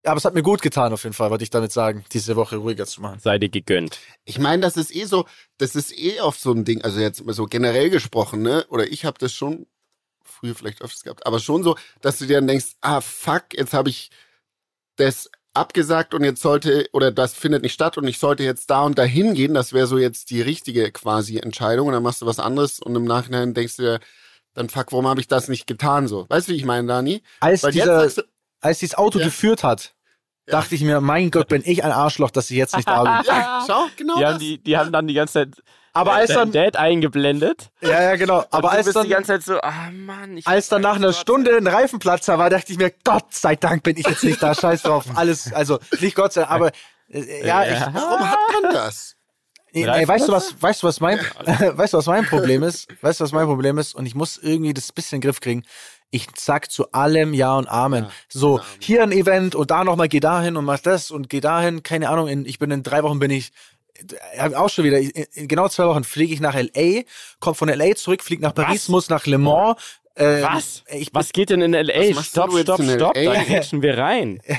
Aber es hat mir gut getan, auf jeden Fall, wollte ich damit sagen, diese Woche ruhiger zu machen. Sei dir gegönnt. Ich meine, das ist eh so, das ist eh oft so ein Ding, also jetzt mal so generell gesprochen, ne? Oder ich habe das schon früher vielleicht öfters gehabt, aber schon so, dass du dir dann denkst, ah fuck, jetzt habe ich das abgesagt und jetzt sollte, oder das findet nicht statt und ich sollte jetzt da und dahin gehen, das wäre so jetzt die richtige quasi Entscheidung und dann machst du was anderes und im Nachhinein denkst du dir, dann fuck, warum habe ich das nicht getan so? Weißt du, wie ich meine, Dani? Als Weil jetzt dieser, sagst du, als dieses Auto Ja. geführt hat, dachte ich mir, mein Gott, bin ich ein Arschloch, dass ich jetzt nicht da bin. ja, schau, genau Die haben, das. die, die haben dann die ganze Zeit Aber als dann, Dad eingeblendet. ja, ja, genau. Aber als bist dann, die ganze Zeit so, ah Mann. Ich als dann nach einer Stunde ein Reifenplatzer war, dachte ich mir, Gott sei Dank bin ich jetzt nicht da, scheiß drauf. Alles, also nicht Gott sei Dank, aber äh, ja, ich, Warum hat man das? Nee, nee, weißt du was, weißt du was mein, weißt du was mein Problem ist? Weißt du was mein Problem ist? Und ich muss irgendwie das bisschen in den Griff kriegen. Ich sag zu allem Ja und Amen. So, hier ein Event und da nochmal geh dahin und mach das und geh dahin. Keine Ahnung, in, ich bin in drei Wochen bin ich, äh, auch schon wieder, in, genau zwei Wochen fliege ich nach L.A., komm von L.A. zurück, flieg nach Paris, Was? muss nach Le Mans. Ähm, Was? Ich, Was geht denn in L.A.? Stopp, stopp, stopp. Da grätschen wir rein.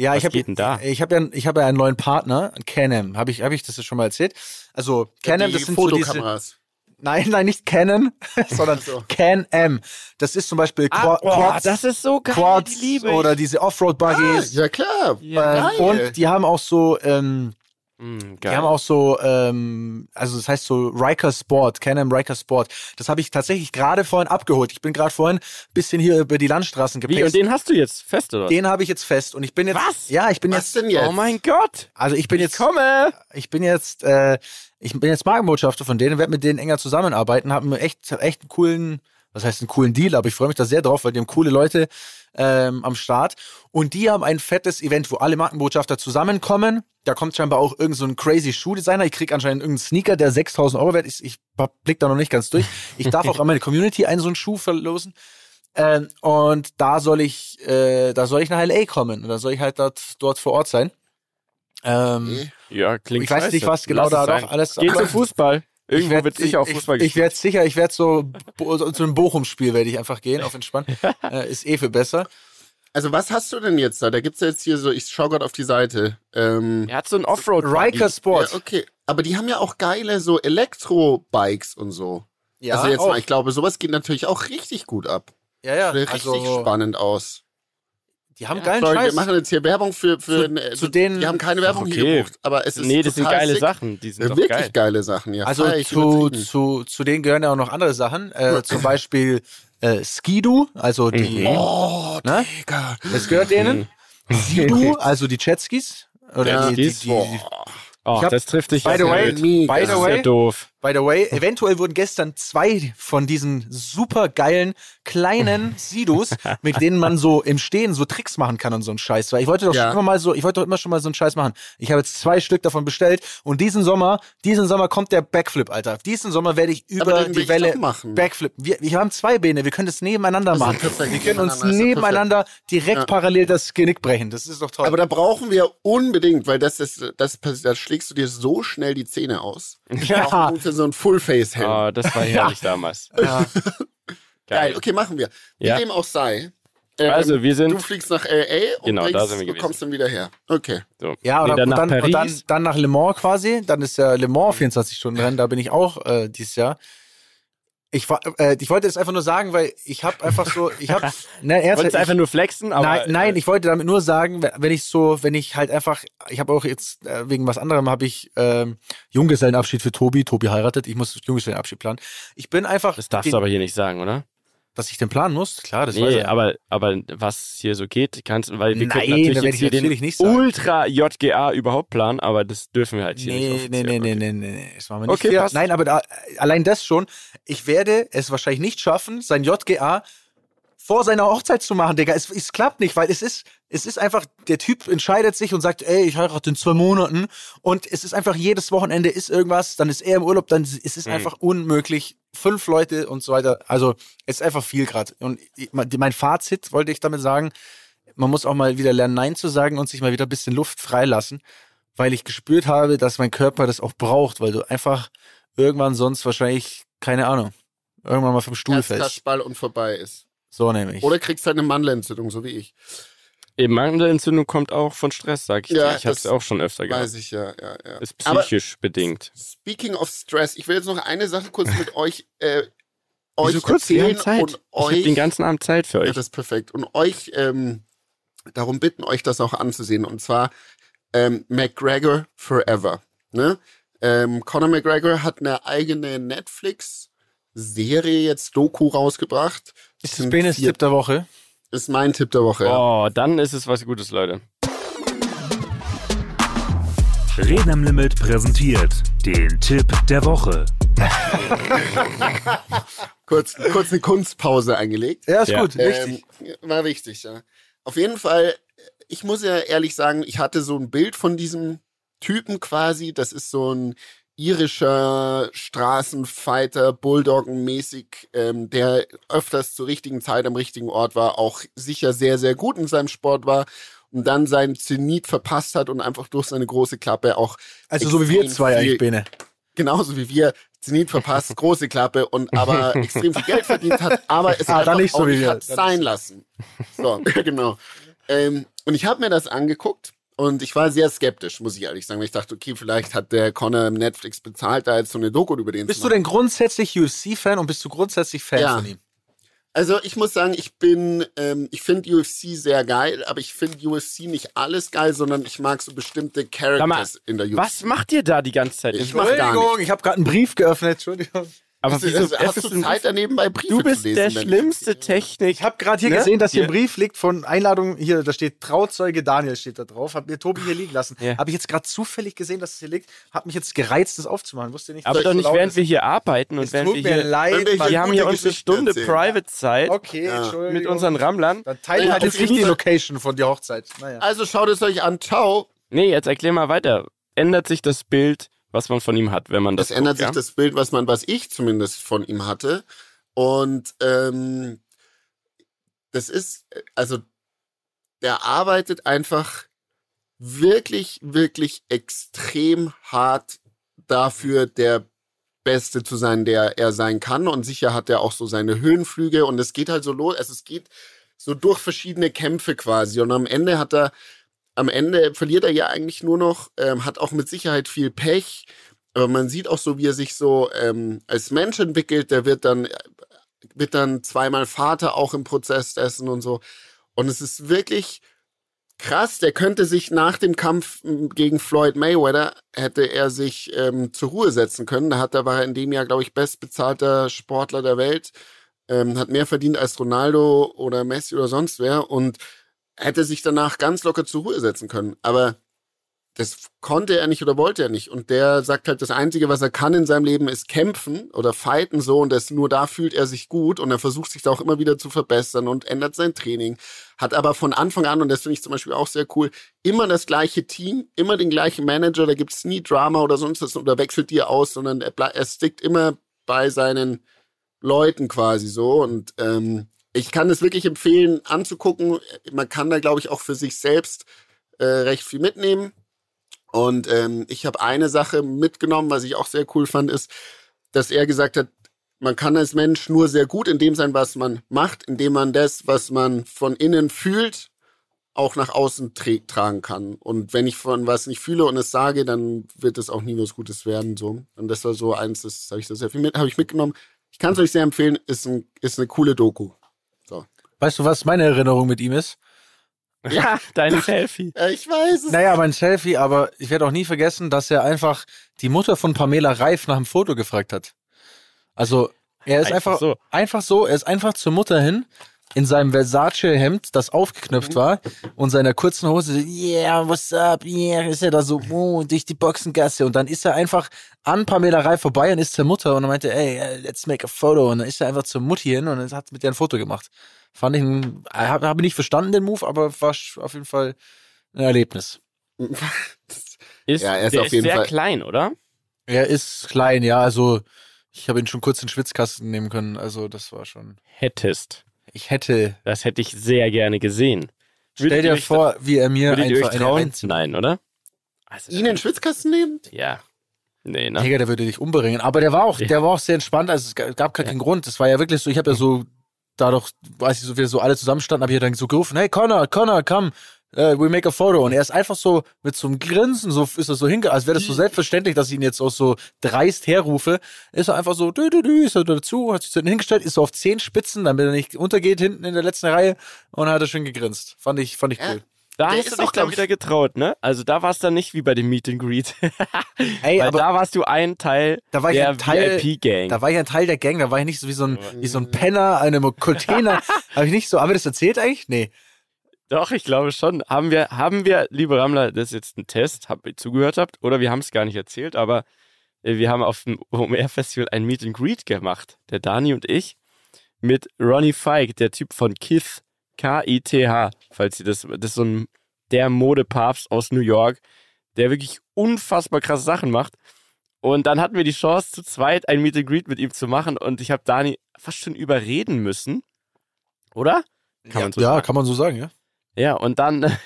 Ja, Was ich habe geht denn da? Ich habe ja, ich habe ja einen neuen Partner, Canem. Habe ich, habe ich das jetzt schon mal erzählt? Also Canem, die das sind so diese, Fotokameras. Nein, nein, nicht Canon, sondern so. Can-Am. Das ist zum Beispiel Ah, Quad, oh, Quads, das ist so geil. Quads die liebe ich. oder diese Ah, Offroad-Buggies. ja klar. Ja, ähm, und die haben auch so, ähm, Mm, die haben auch so, ähm, also das heißt so Riker Sport, Can-Am Riker Sport. Das habe ich tatsächlich gerade vorhin abgeholt. Ich bin gerade vorhin bisschen hier über die Landstraßen Wie, und gepaced. den hast du jetzt fest, oder? Den habe ich jetzt fest und ich bin jetzt. Was? Ja, ich bin Was jetzt. denn jetzt? Oh mein Gott. Also ich bin jetzt. Komme. ich bin jetzt, äh, ich bin jetzt Markenbotschafter von denen, werde mit denen enger zusammenarbeiten, habe echt, echt einen coolen, was heißt einen coolen Deal, aber ich freue mich da sehr drauf, weil die haben coole Leute ähm, am Start. Und die haben ein fettes Event, wo alle Markenbotschafter zusammenkommen. Da kommt scheinbar auch irgend so crazy Schuhdesigner. Ich krieg anscheinend irgendeinen Sneaker, der 6000 Euro wert ist. Ich blick da noch nicht ganz durch. Ich darf auch an meine Community einen so einen Schuh verlosen. Ähm, und da soll ich, äh, da soll ich nach LA kommen. Und da soll ich halt dort, dort vor Ort sein. Ähm, Okay. Ja, klingt Ich weiß scheiße. nicht, was genau Lass da es sein. noch alles- Geh zum Fußball. Irgendwo ich werd- wird sicher ich- Fußball Ich, ich werde sicher, ich werde so zu einem Bochum-Spiel werde ich einfach gehen, auf entspannt. äh, ist eh für besser. Also was hast du denn jetzt da? Da gibt's ja jetzt hier so, ich schau gerade auf die Seite. Ähm, Er hat so ein Offroad. Riker Sport. Ja, okay. Aber die haben ja auch geile so Elektro-Bikes und so. Ja, also jetzt auch. mal, ich glaube, sowas geht natürlich auch richtig gut ab. ja, ja. Sieht richtig Also, spannend aus. Die haben Ja, geilen Sorry, Scheiß. wir machen jetzt hier Werbung für, für Zu- äh, zu denen- die haben keine Werbung Ach, hier okay. gebucht, aber es ist Nee, das sind geile sick. Sachen. Die sind wirklich geil. geile Sachen, ja. also ich zu, zu, zu denen gehören ja auch noch andere Sachen. Äh, zum Beispiel äh, Skidu, also die. Mhm. Oh, Ne? Digga. Das gehört denen. Sidu, also die Jetskis. Oder Ja, die, die, die, Boah. Oh, hab- das trifft dich By the way, by Das the ist ja way, doof. By the way, eventuell wurden gestern zwei von diesen super geilen kleinen Sidus, mit denen man so im Stehen so Tricks machen kann und so einen Scheiß. Weil ich wollte doch Ja. immer mal so, ich wollte doch immer schon mal so einen Scheiß machen. Ich habe jetzt zwei Stück davon bestellt und diesen Sommer, diesen Sommer kommt der Backflip, Alter. Diesen Sommer werde ich über die Welle. Backflippen. Wir, wir haben zwei Beine, wir können das nebeneinander Das ist machen. Wir können uns nebeneinander, direkt Ja. parallel das Genick brechen. Das ist doch toll. Aber da brauchen wir unbedingt, weil das ist, das, passiert- da schlägst du dir so schnell die Zähne aus. Ja. Brauchen wir so ein Full-Face-Helm. Oh, das war herrlich damals. ja. Geil, okay, machen wir. Wie Ja. dem auch sei. Ähm, Also, wir sind- Du fliegst nach L.A. und Genau, da sind wir gewesen. kommst dann wieder her. Okay. So. Ja, Nee, oder, dann und, nach dann, und dann, Paris. dann nach Le Mans quasi. Dann ist ja Le Mans 24-Stunden-Rennen, da bin ich auch äh, dieses Jahr. Ich, war, äh, ich wollte das einfach nur sagen, weil ich habe einfach so, ich habe, ne, Wolltest ernsthaft, einfach nur flexen, aber. nein, nein, ich wollte damit nur sagen, wenn ich so, wenn ich halt einfach, ich habe auch jetzt äh, wegen was anderem habe ich ähm, Junggesellenabschied für Tobi. Tobi heiratet, ich muss Junggesellenabschied planen. Ich bin einfach. Das darfst den- du aber hier nicht sagen, oder? Dass ich den planen muss? Klar, das weiß Nee, er. aber, aber was hier so geht, kannst weil wir Nein, da natürlich jetzt ich hier den nicht sagen. Ultra JGA überhaupt planen, aber das dürfen wir halt hier nicht Nee, offiziell. nee, nee, nee, Okay. nee, nee, nee, das machen wir nicht. Okay, hier. passt. Nein, aber da, allein das schon. Ich werde es wahrscheinlich nicht schaffen, sein JGA vor seiner Hochzeit zu machen, Digga. Es, es klappt nicht, weil es ist, es ist einfach, der Typ entscheidet sich und sagt, ey, ich heirate in zwei Monaten. Und es ist einfach, jedes Wochenende ist irgendwas, dann ist er im Urlaub, dann ist es Mhm. einfach unmöglich. Fünf Leute und so weiter. Also, es ist einfach viel gerade. Und mein Fazit wollte ich damit sagen, man muss auch mal wieder lernen, Nein zu sagen und sich mal wieder ein bisschen Luft freilassen, weil ich gespürt habe, dass mein Körper das auch braucht, weil du einfach irgendwann sonst wahrscheinlich, keine Ahnung, irgendwann mal vom Stuhl fällst. Herzkasperl und vorbei ist. So nämlich. Oder kriegst halt eine Mandelentzündung, so wie ich. Eben, Mandelentzündung kommt auch von Stress, sag ich Ja, dir. Ich hab's auch schon öfter gehabt. Weiß ich ja, ja, ja. Ist Aber psychisch bedingt. speaking of Stress, ich will jetzt noch eine Sache kurz mit euch, äh, euch Wieso kurz? Haben Zeit. und ich hab euch den ganzen Abend Zeit für Ja, euch. das ist perfekt. Und euch ähm, darum bitten, euch das auch anzusehen. Und zwar ähm, McGregor Forever. Ne? Ähm, Conor McGregor hat eine eigene Netflix-Serie, jetzt Doku rausgebracht. Ist das Benes vier- Tipp der Woche? Ist mein Tipp der Woche. Ja. Oh, dann ist es was Gutes, Leute. Reden am Limit präsentiert den Tipp der Woche. Kurz, kurz eine Kunstpause eingelegt. Ja, ist Ja. gut, richtig. Ähm, war wichtig, ja. Auf jeden Fall, ich muss ja ehrlich sagen, ich hatte so ein Bild von diesem Typen quasi. Das ist so ein irischer Straßenfighter, Bulldoggen-mäßig, ähm, der öfters zur richtigen Zeit am richtigen Ort war, auch sicher sehr, sehr gut in seinem Sport war und dann seinen Zenit verpasst hat und einfach durch seine große Klappe auch Also so wie wir zwei viel- eigentlich, Bene. genauso wie wir Zenit verpasst, große Klappe und aber extrem viel Geld verdient hat, aber es Ah, einfach nicht so auch wie nicht hat sein lassen. So, genau. Ähm, und ich habe mir das angeguckt und ich war sehr skeptisch, muss ich ehrlich sagen. weil Ich dachte, okay, vielleicht hat der Connor Netflix bezahlt, da jetzt so eine Doku über den Bist zu du denn grundsätzlich UFC-Fan und bist du grundsätzlich Fan Ja. von ihm? Also ich muss sagen, ich bin, ähm, ich finde UFC sehr geil, aber ich finde UFC nicht alles geil, sondern ich mag so bestimmte Characters in der UFC. Was macht ihr da die ganze Zeit? Ich Entschuldigung, ich habe gerade einen Brief geöffnet, Entschuldigung. Aber Hast, wieso, du- hast du Zeit daneben bei Briefe du bist zu lesen? der schlimmste Technik. Ich habe gerade hier Ne? gesehen, dass hier ein. Brief liegt von Einladung, hier, da steht Trauzeuge Daniel steht da drauf, hat mir Tobi hier liegen lassen. Ja. Habe ich jetzt gerade zufällig gesehen, dass es hier liegt, hat mich jetzt gereizt, das aufzumachen. Wusste nicht, dass Aber doch nicht, während ist. wir hier arbeiten und Es während tut wir mir hier. leid, Wenn wir. Wir haben hier unsere Stunde erzählen. Private-Zeit Okay, Ja. Entschuldigung. mit unseren Rammlern. Dann teilen halt jetzt nicht die. Location von der Hochzeit. Naja. Also schaut es euch an. Ciao. Nee, jetzt erklär mal weiter. Ändert sich das Bild, was man von ihm hat, wenn man das Das ändert sich das Bild, was man, was ich zumindest von ihm hatte. Und ähm, das ist, also der arbeitet einfach wirklich, wirklich extrem hart dafür, der Beste zu sein, der er sein kann. Und sicher hat er auch so seine Höhenflüge. Und es geht halt so los, also es geht so durch verschiedene Kämpfe quasi. Und am Ende hat er, am Ende verliert er ja eigentlich nur noch, ähm, hat auch mit Sicherheit viel Pech. Aber man sieht auch so, wie er sich so ähm, als Mensch entwickelt. Der wird dann, wird dann zweimal Vater auch im Prozess dessen und so. Und es ist wirklich krass. Der könnte sich nach dem Kampf gegen Floyd Mayweather, hätte er sich ähm, zur Ruhe setzen können. Da hat er, war er in dem Jahr, glaube ich, bestbezahlter Sportler der Welt. Ähm, hat mehr verdient als Ronaldo oder Messi oder sonst wer. Und hätte sich danach ganz locker zur Ruhe setzen können. Aber das konnte er nicht oder wollte er nicht. Und der sagt halt, das Einzige, was er kann in seinem Leben, ist kämpfen oder fighten so. Und das nur da fühlt er sich gut. Und er versucht sich da auch immer wieder zu verbessern und ändert sein Training. Hat aber von Anfang an, und das finde ich zum Beispiel auch sehr cool, immer das gleiche Team, immer den gleichen Manager. Da gibt's nie Drama oder sonst was oder wechselt die aus, sondern er, er stickt immer bei seinen Leuten quasi so. Und ähm, ich kann es wirklich empfehlen, anzugucken. Man kann da, glaube ich, auch für sich selbst äh, recht viel mitnehmen. Und ähm, ich habe eine Sache mitgenommen, was ich auch sehr cool fand, ist, dass er gesagt hat, man kann als Mensch nur sehr gut in dem sein, was man macht, indem man das, was man von innen fühlt, auch nach außen tra tragen kann. Und wenn ich von was nicht fühle und es sage, dann wird es auch nie was Gutes werden. So. Und das war so eins, das habe ich da sehr viel mit, habe ich mitgenommen. Ich kann es euch sehr empfehlen, ist, ein, ist eine coole Doku. Weißt du, was meine Erinnerung mit ihm ist? Ja, dein Selfie. Ich weiß es. Naja, mein Selfie, aber ich werde auch nie vergessen, dass er einfach die Mutter von Pamela Reif nach dem Foto gefragt hat. Also, Er ist einfach, Einfach so. einfach so, er ist einfach zur Mutter hin in seinem Versace-Hemd, das Mhm. aufgeknöpft war, und seiner kurzen Hose, so, yeah, what's up, yeah, ist er da so, oh, durch die Boxengasse. Und dann ist er einfach an Pamela Reif vorbei und ist zur Mutter und er meinte, ey, äh, let's make a photo. Und dann ist er einfach zur Mutti hin und hat mit ihr ein Foto gemacht. Fand ich, ein- habe hab ich nicht verstanden, den Move, aber war auf jeden Fall ein Erlebnis. Ist, Ja, er ist der auf ist jeden sehr Fall- klein, oder? Er ist klein, ja, also ich habe ihn schon kurz in den Schwitzkasten nehmen können, also das war schon. Hättest. Ich hätte. Das hätte ich sehr gerne gesehen. Stell Würdet dir euch- vor, wie er mir einfach eine reinzieht. Nein, oder? Also, Ihn in den Schwitzkasten nehmen? Ja. Nee, ne? Digga, der würde dich umbringen. Aber der war auch, Ja. der war auch sehr entspannt. Also es ga- gab gar keinen Grund. Das war ja wirklich so, ich habe ja so, dadurch, weiß ich, so wir so alle zusammenstanden, habe ich ja dann so gerufen, hey Connor, Connor, komm, äh, we make a photo. Und er ist einfach so mit so einem Grinsen, so ist er so hinge, als wäre das so selbstverständlich, dass ich ihn jetzt auch so dreist herrufe. Ist er einfach so, dü, dü, dü, ist er dazu, hat sich dann hingestellt, ist so auf zehn Spitzen, damit er nicht untergeht hinten in der letzten Reihe und dann hat er schön gegrinst. Fand ich, fand ich Ja. cool. Da Der hast ist du dich auch, dann wieder getraut, ne? Also da war es dann nicht wie bei dem Meet and Greet. Ey, Weil aber da warst du ein Teil Da war ich der ein Teil- VIP-Gang. Da war ich ein Teil der Gang, da war ich nicht so wie so ein, wie so ein Penner, einem Container. Habe ich nicht so, haben wir das erzählt eigentlich? Nee. Doch, ich glaube schon. Haben wir, haben wir, liebe Rammler, das ist jetzt ein Test, habt ihr zugehört habt, oder wir haben es gar nicht erzählt, aber äh, wir haben auf dem OMR-Festival ein Meet and Greet gemacht. Der Dani und ich mit Ronnie Feig, der Typ von Kith, K-I-T-H, falls ihr das, das ist so ein, der Modepapst aus New York, der wirklich unfassbar krasse Sachen macht. Und dann hatten wir die Chance, zu zweit ein Meet and Greet mit ihm zu machen und ich habe Dani fast schon überreden müssen. Oder? Kann man so ja, sagen. kann man so sagen, ja. Ja, und dann,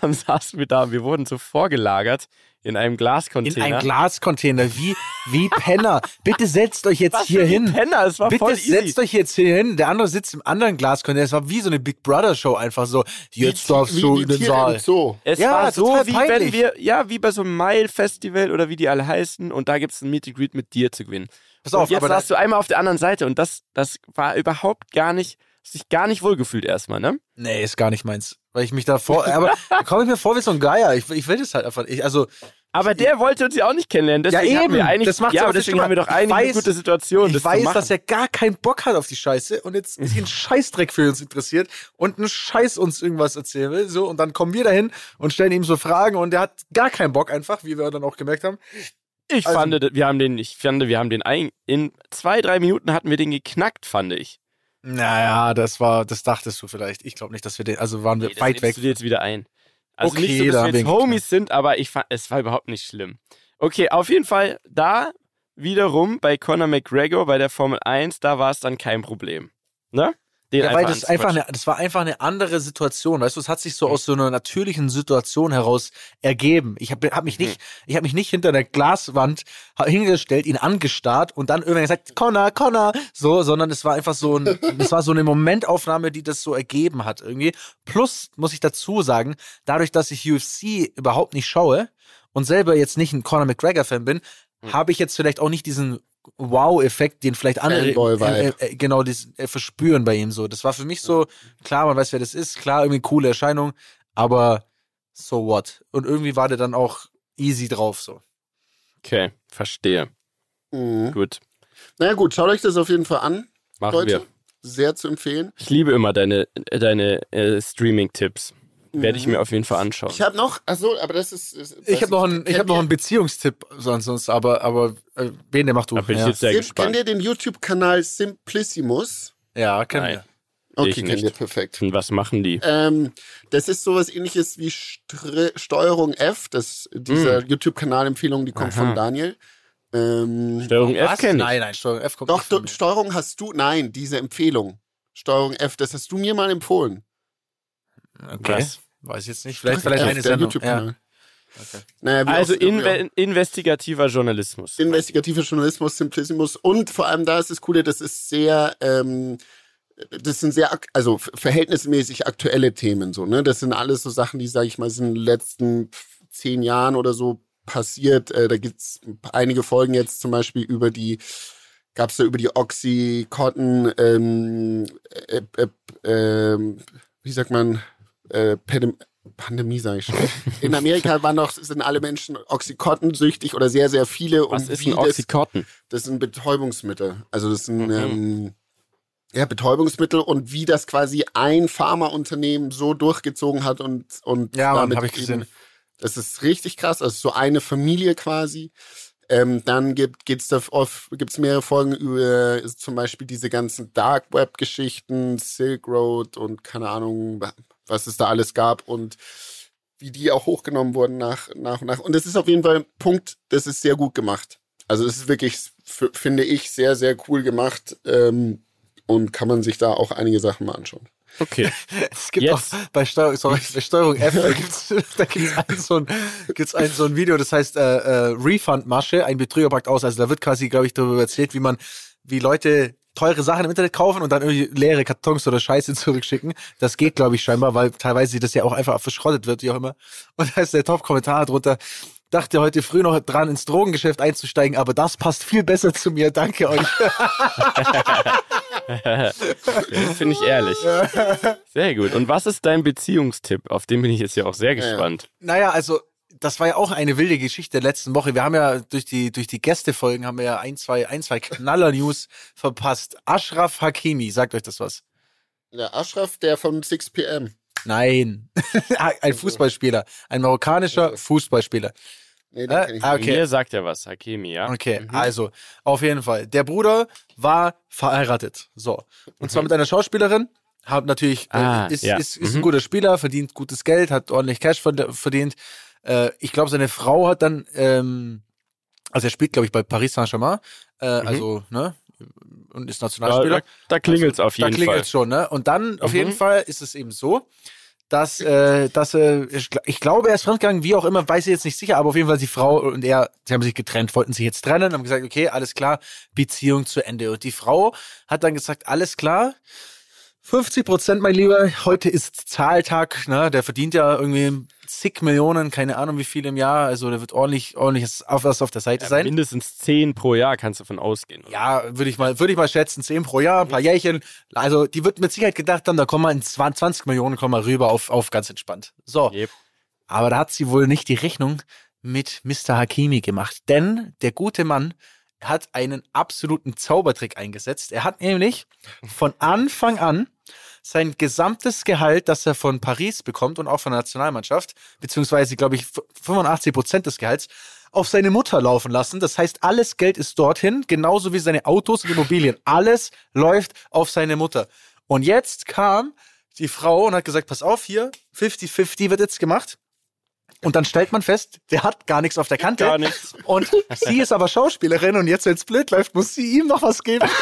dann saßen wir da, wir wurden so vorgelagert in einem In Glascontainer. einem Glascontainer, wie, wie Penner. Bitte setzt euch jetzt Was hier hin. Penner, es war Bitte voll easy. setzt euch jetzt hier hin. Der andere sitzt im anderen Glascontainer. Es war wie so eine Big Brother Show einfach so. Jetzt darfst Wie- du wie in den Saal. Zoo. Es Ja, war so, wie peinlich. wenn wir, ja, wie bei so einem Mile-Festival oder wie die alle heißen und da gibt es ein Meet and Greet mit dir zu gewinnen. Pass auf, und jetzt aber da, saßt du einmal auf der anderen Seite und das, das war überhaupt gar nicht, hast dich gar nicht wohlgefühlt erstmal, ne? nee, ist gar nicht meins. Weil ich mich da vor, aber da komme ich mir vor wie so ein Geier. Ich, ich will das halt einfach. Ich, also, Aber der wollte uns ja auch nicht kennenlernen. Deswegen Ja, wir eben. eigentlich, Das macht's ja, aber deswegen haben wir doch eigentlich eine gute Situation. ich das weiß, dass er gar keinen Bock hat auf die Scheiße und jetzt sich ein Scheißdreck für uns interessiert und einen Scheiß uns irgendwas erzählen will. So, und dann kommen wir dahin und stellen ihm so Fragen und der hat gar keinen Bock einfach, wie wir dann auch gemerkt haben. Ich Also- fand, wir haben den, ich fand, wir haben den ein, in zwei, drei Minuten hatten wir den geknackt, fand ich. Naja, das war, das dachtest du vielleicht. Ich glaube nicht, dass wir den, also waren wir Nee, weit weg. du dir jetzt wieder ein. Also Okay, nicht so, da dass wir jetzt Homies sind, aber ich fand, es war überhaupt nicht schlimm. Okay, auf jeden Fall da wiederum bei Conor McGregor bei der Formel 1, da war es dann kein Problem. Ne? Den Ja, weil das einfach eine, das war einfach eine andere Situation, weißt du, es hat sich so aus so einer natürlichen Situation heraus ergeben. Ich habe hab mich nicht, ich habe mich nicht hinter der Glaswand hingestellt, ihn angestarrt und dann irgendwann gesagt, Connor, Connor, so, sondern es war einfach so ein, es war so eine Momentaufnahme, die das so ergeben hat irgendwie. Plus muss ich dazu sagen, dadurch, dass ich UFC überhaupt nicht schaue und selber jetzt nicht ein Conor McGregor Fan bin, habe ich jetzt vielleicht auch nicht diesen Wow-Effekt, den vielleicht andere Fanboy-Vibe. äh, äh, genau das äh, verspüren bei ihm so. Das war für mich so, klar, man weiß, wer das ist, klar, irgendwie coole Erscheinung, aber so what? Und irgendwie war der dann auch easy drauf so. Okay, verstehe. Mhm. Gut, Naja gut, schaut euch das auf jeden Fall an, machen Leute. wir. Sehr zu empfehlen. Ich liebe immer deine, deine äh, Streaming-Tipps. Werde ich mir auf jeden Fall anschauen. Ich habe noch, achso, aber das ist. ist Ich habe noch einen, ich habe noch einen Beziehungstipp sonst, sonst aber, aber äh, wen der mach du? Da bin ich ja. jetzt sehr Sim, gespannt. Kennt ihr den YouTube-Kanal Simplissimus? ja, kennen wir. Okay, Ich kennt nicht. ihr perfekt. Und was machen die? Ähm, das ist sowas ähnliches wie Str Steuerung F, das dieser YouTube-Kanal-Empfehlung, die kommt Hm. Aha. von Daniel. Ähm, Steuerung F kenne ich. Nein, nein, Steuerung F kommt doch, nicht von du, mir. Steuerung hast du, nein, diese Empfehlung. Steuerung F, das hast du mir mal empfohlen. Okay. Was? Weiß ich jetzt nicht. Vielleicht, vielleicht eine der Sendung. Ja. YouTube-Kanal. Okay. Naja, Also auch- inve investigativer Journalismus. investigativer Journalismus, Simplissimus und vor allem da ist das Coole, das ist sehr, ähm, das sind sehr, also verhältnismäßig aktuelle Themen so, ne? Das sind alles so Sachen, die, sage ich mal, sind in den letzten zehn Jahren oder so passiert. Äh, da gibt's einige Folgen jetzt zum Beispiel über die, gab's da über die Oxycontin, ähm, äh, äh, ähm, wie sagt man, äh, Pedem Pandemie sage ich schon. In Amerika waren noch, sind alle Menschen Oxycontin-süchtig oder sehr, sehr viele. Was und ist ein das, Oxycontin? das sind Betäubungsmittel. Also das sind Mhm. ähm, ja, Betäubungsmittel und wie das quasi ein Pharmaunternehmen so durchgezogen hat und, und Ja, damit hab ich eben- gesehen. Das ist richtig krass. Also so eine Familie quasi. Ähm, dann gibt gibt's da gibt's mehrere Folgen über zum Beispiel diese ganzen Dark Web Geschichten, Silk Road und keine Ahnung, was es da alles gab und wie die auch hochgenommen wurden nach nach und nach. Und das ist auf jeden Fall ein Punkt, das ist sehr gut gemacht. Also es ist wirklich, finde ich, sehr sehr cool gemacht ähm, und kann man sich da auch einige Sachen mal anschauen. Okay. Es gibt Jetzt. auch bei, Steuer, sorry, bei Steuerung F, da da gibt's ein, so ein, gibt's ein, so ein Video, das heißt äh, äh, Refund-Masche, ein Betrüger packt aus. Also da wird quasi, glaube ich, darüber erzählt, wie man, wie Leute teure Sachen im Internet kaufen und dann irgendwie leere Kartons oder Scheiße zurückschicken. Das geht, glaube ich, scheinbar, weil teilweise das ja auch einfach verschrottet wird, wie auch immer. Und da ist der Top-Kommentar drunter. Dachte heute früh noch dran, ins Drogengeschäft einzusteigen, aber das passt viel besser zu mir. Danke euch. Das finde ich ehrlich. Sehr gut. Und was ist dein Beziehungstipp? Auf den bin ich jetzt ja auch sehr gespannt. Naja, also das war ja auch eine wilde Geschichte der letzten Woche. Wir haben ja durch die, durch die Gästefolgen haben wir ja ein, zwei, ein, zwei Knaller-News verpasst. Ashraf Hakimi, sagt euch das was? Der Ashraf, der von 6pm. Nein. ein Fußballspieler. Ein marokkanischer Fußballspieler. Nee, den Äh, okay. Mir sagt ja was, Hakemi, ja? Okay, also auf jeden Fall. Der Bruder war verheiratet. So. Und zwar mit einer Schauspielerin. Hat natürlich, äh, Ah, Äh, ist, ja. ist, ist ein Mhm. guter Spieler, verdient gutes Geld, hat ordentlich Cash verd- verdient. Äh, ich glaube, seine Frau hat dann, ähm, also er spielt, glaube ich, bei Paris Saint-Germain, äh, Mhm. also, ne? Und ist Da, Nationalspieler. da, da klingelt's auf Da jeden klingelt's Fall. schon, ne? Und dann, auf Mhm. jeden Fall, ist es eben so, dass, äh, dass äh, ich glaube, er ist fremdgegangen, wie auch immer, weiß ich jetzt nicht sicher, aber auf jeden Fall die Frau und er, sie haben sich getrennt, wollten sich jetzt trennen, haben gesagt, okay, alles klar, Beziehung zu Ende. Und die Frau hat dann gesagt, alles klar, 50 Prozent, mein Lieber, heute ist Zahltag, ne? Der verdient ja irgendwie zig Millionen, keine Ahnung wie viel im Jahr, also der wird ordentlich, ordentlich auf, was auf der Seite Ja, sein. mindestens zehn pro Jahr kannst du davon ausgehen. oder? Ja, würde ich mal, würde ich mal schätzen, 10 pro Jahr, ein paar Jährchen. Also, die wird mit Sicherheit gedacht haben, da kommen wir in 20 20 Millionen, kommen wir rüber auf, auf ganz entspannt. So. Yep. Aber da hat sie wohl nicht die Rechnung mit Mr. Hakimi gemacht. Denn der gute Mann hat einen absoluten Zaubertrick eingesetzt. Er hat nämlich von Anfang an sein gesamtes Gehalt, das er von Paris bekommt und auch von der Nationalmannschaft, beziehungsweise, glaube ich, 85 Prozent des Gehalts, auf seine Mutter laufen lassen. Das heißt, alles Geld ist dorthin, genauso wie seine Autos und Immobilien. Alles läuft auf seine Mutter. Und jetzt kam die Frau und hat gesagt, pass auf, hier, 50-50 wird jetzt gemacht. Und dann stellt man fest, der hat gar nichts auf der Kante. Gar nichts. Und sie ist aber Schauspielerin und jetzt, wenn es blöd läuft, muss sie ihm noch was geben.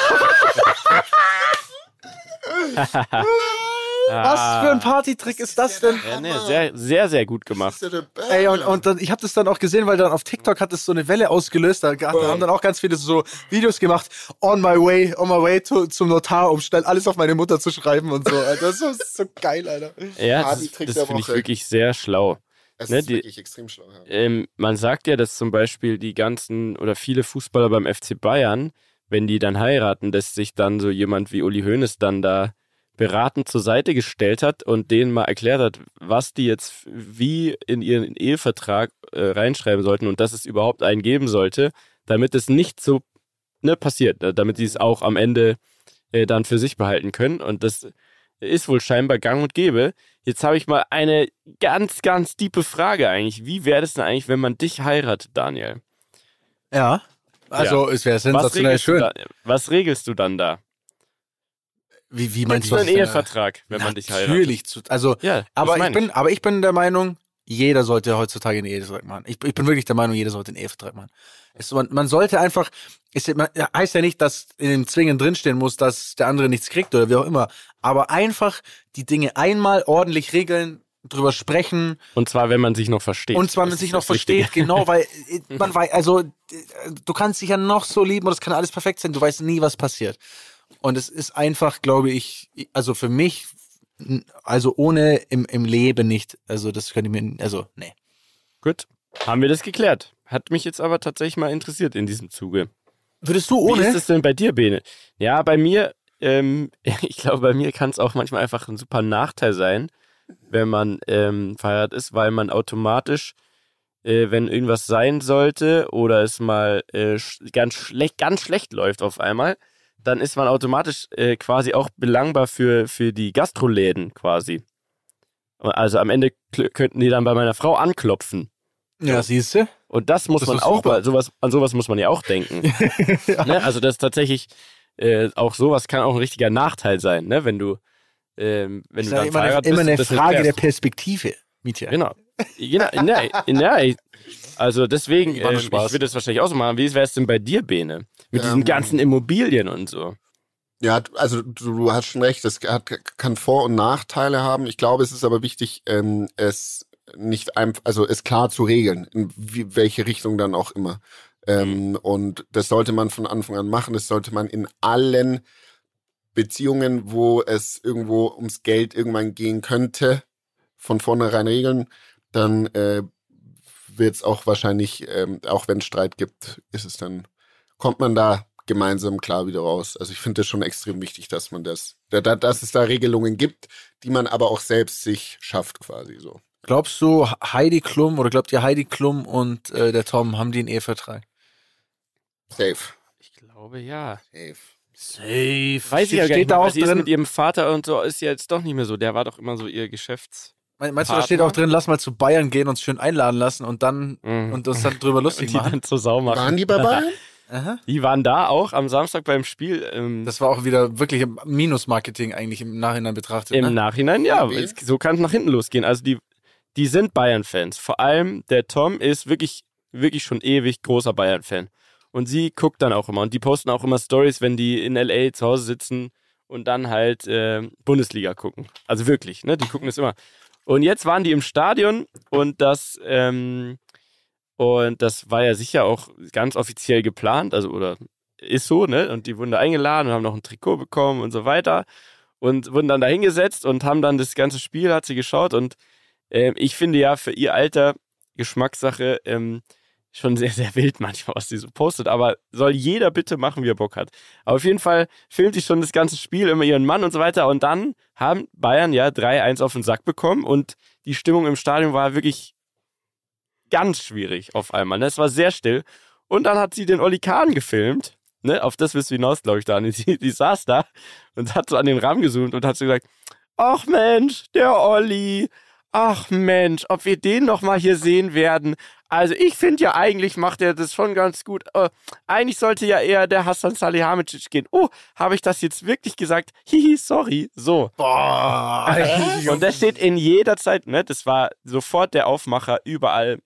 Was für ein Partytrick ist das denn? Ja, nee, sehr, sehr, sehr gut gemacht. Ist ja Ey, und, und dann, ich habe das dann auch gesehen, weil dann auf TikTok hat es so eine Welle ausgelöst. Da, da haben dann auch ganz viele so Videos gemacht. On my way, on my way to, zum Notar, um schnell alles auf meine Mutter zu schreiben und so. Alter, das ist so geil, Alter. Ja, das, das finde ich wirklich sehr schlau. Es ne, ist die- wirklich extrem schlau. Ja. Ähm, man sagt ja, dass zum Beispiel die ganzen oder viele Fußballer beim FC Bayern, wenn die dann heiraten, dass sich dann so jemand wie Uli Hoeneß dann da beratend zur Seite gestellt hat und denen mal erklärt hat, was die jetzt wie in ihren Ehevertrag äh, reinschreiben sollten und dass es überhaupt einen geben sollte, damit es nicht so ne, passiert, äh, damit sie es auch am Ende äh, dann für sich behalten können. Und das ist wohl scheinbar gang und gäbe. Jetzt habe ich mal eine ganz, ganz tiefe Frage eigentlich. Wie wäre das denn eigentlich, wenn man dich heiratet, Daniel? Ja. Also, es wäre sensationell schön. da, was regelst du dann da? Wie, wie meinst du einen das? Ehevertrag, wenn man dich heiratet? Natürlich. Also, Ja, aber ich, bin, aber ich bin der Meinung, jeder sollte heutzutage einen Ehevertrag machen. Ich, ich bin wirklich der Meinung, jeder sollte einen Ehevertrag machen. Es, man, man sollte einfach, ja- man, heißt ja nicht, dass in dem Zwingen drinstehen muss, dass der andere nichts kriegt oder wie auch immer. Aber einfach die Dinge einmal ordentlich regeln, drüber sprechen Und zwar, wenn man sich noch versteht. und zwar Das man sich noch versteht, genau, weil äh, man weiß, also äh, du kannst dich ja noch so lieben und es kann alles perfekt sein, du weißt nie, was passiert. Und es ist einfach, glaube ich, also für mich, also ohne im, im Leben nicht, also das könnte ich mir, also nee. Gut, haben wir das geklärt. Hat mich jetzt aber tatsächlich mal interessiert in diesem Zuge. Würdest du Wie ohne? ist es denn bei dir, Bene? Ja, bei mir, ähm, ich glaube, bei mir kann es auch manchmal einfach ein super Nachteil sein, wenn man ähm, verheiratet ist, weil man automatisch, äh, wenn irgendwas sein sollte oder es mal äh, ganz schlecht, ganz schlecht läuft auf einmal, dann ist man automatisch äh, quasi auch belangbar für, für die Gastroläden quasi. Also am Ende könnten die dann bei meiner Frau anklopfen. Ja, siehst du? Und das muss Das man auch, bei sowas, an sowas muss man ja auch denken. ne? Also das ist tatsächlich, äh, auch sowas kann auch ein richtiger Nachteil sein, ne? wenn du, ähm, wenn Das du ist ja dann immer, eine, verheiratet immer eine bist, Frage der. Perspektive, Mietja. Genau. Genau ja, ja, also deswegen, ähm, ich würde das wahrscheinlich auch so machen. Wie wäre es denn bei dir, Bene? Mit diesen Ähm, ganzen Immobilien und so. Ja, also du, hast schon recht, es hat, kann Vor- und Nachteile haben. Ich glaube, es ist aber wichtig, ähm, es nicht einfach, also es klar zu regeln, in wie, welche Richtung dann auch immer. Ähm, und das sollte man von Anfang an machen. Das sollte man in allen Beziehungen, wo es irgendwo ums Geld irgendwann gehen könnte, von vornherein regeln. Dann äh, wird es auch wahrscheinlich, ähm, auch wenn es Streit gibt, ist es dann, kommt man da gemeinsam klar wieder raus. Also ich finde das schon extrem wichtig, dass man das, da, da, dass es da Regelungen gibt, die man aber auch selbst sich schafft quasi so. Glaubst du, Heidi Klum oder glaubt ihr, Heidi Klum und äh, der Tom haben die einen Ehevertrag? Safe. Ich glaube ja. Safe. Safe. Weiß ich ja gar steht nicht, da auch weil sie ist drin. mit ihrem Vater und so ist ja jetzt doch nicht mehr so. Der war doch immer so ihr Geschäfts. Me- Meinst du, da steht auch drin, lass mal zu Bayern gehen, uns schön einladen lassen und dann Mhm. und uns dann drüber lustig und die machen? dann zur Sau machen. Waren die bei Bayern? Aha. Die waren da auch am Samstag beim Spiel. Ähm, Das war auch wieder wirklich Minus-Marketing eigentlich im Nachhinein betrachtet. Im ne? Nachhinein, ja. Wie? Es, so kann es nach hinten losgehen. Also die, die sind Bayern-Fans. Vor allem der Tom ist wirklich, wirklich schon ewig großer Bayern-Fan. Und sie guckt dann auch immer. Und die posten auch immer Stories, wenn die in L.A. zu Hause sitzen und dann halt äh, Bundesliga gucken. Also wirklich, ne? Die gucken das immer. Und jetzt waren die im Stadion und das, ähm, und das war ja sicher auch ganz offiziell geplant, also oder ist so, ne? Und die wurden da eingeladen und haben noch ein Trikot bekommen und so weiter und wurden dann da hingesetzt und haben dann das ganze Spiel, hat sie geschaut und ähm, ich finde ja für ihr Alter Geschmackssache ähm, schon sehr, sehr wild manchmal, was sie so postet, aber soll jeder bitte machen, wie er Bock hat. Aber auf jeden Fall filmt sie schon das ganze Spiel, immer ihren Mann und so weiter und dann haben Bayern ja 3-1 auf den Sack bekommen und die Stimmung im Stadion war wirklich ganz schwierig auf einmal. Ne? Es war sehr still und dann hat sie den Oli Kahn gefilmt ne, auf das willst du hinaus, glaube ich, da. Die, die saß da und hat so an den Rahmen gezoomt und hat so gesagt, ach Mensch, der Olli, ach Mensch, ob wir den noch mal hier sehen werden. Also ich finde ja eigentlich macht er das schon ganz gut. Äh, eigentlich sollte ja eher der Hassan Salihamidzic gehen. Oh, habe ich das jetzt wirklich gesagt? Hihi, sorry. So. Boah. Und das steht in jeder Zeit, ne? Das war sofort der Aufmacher, überall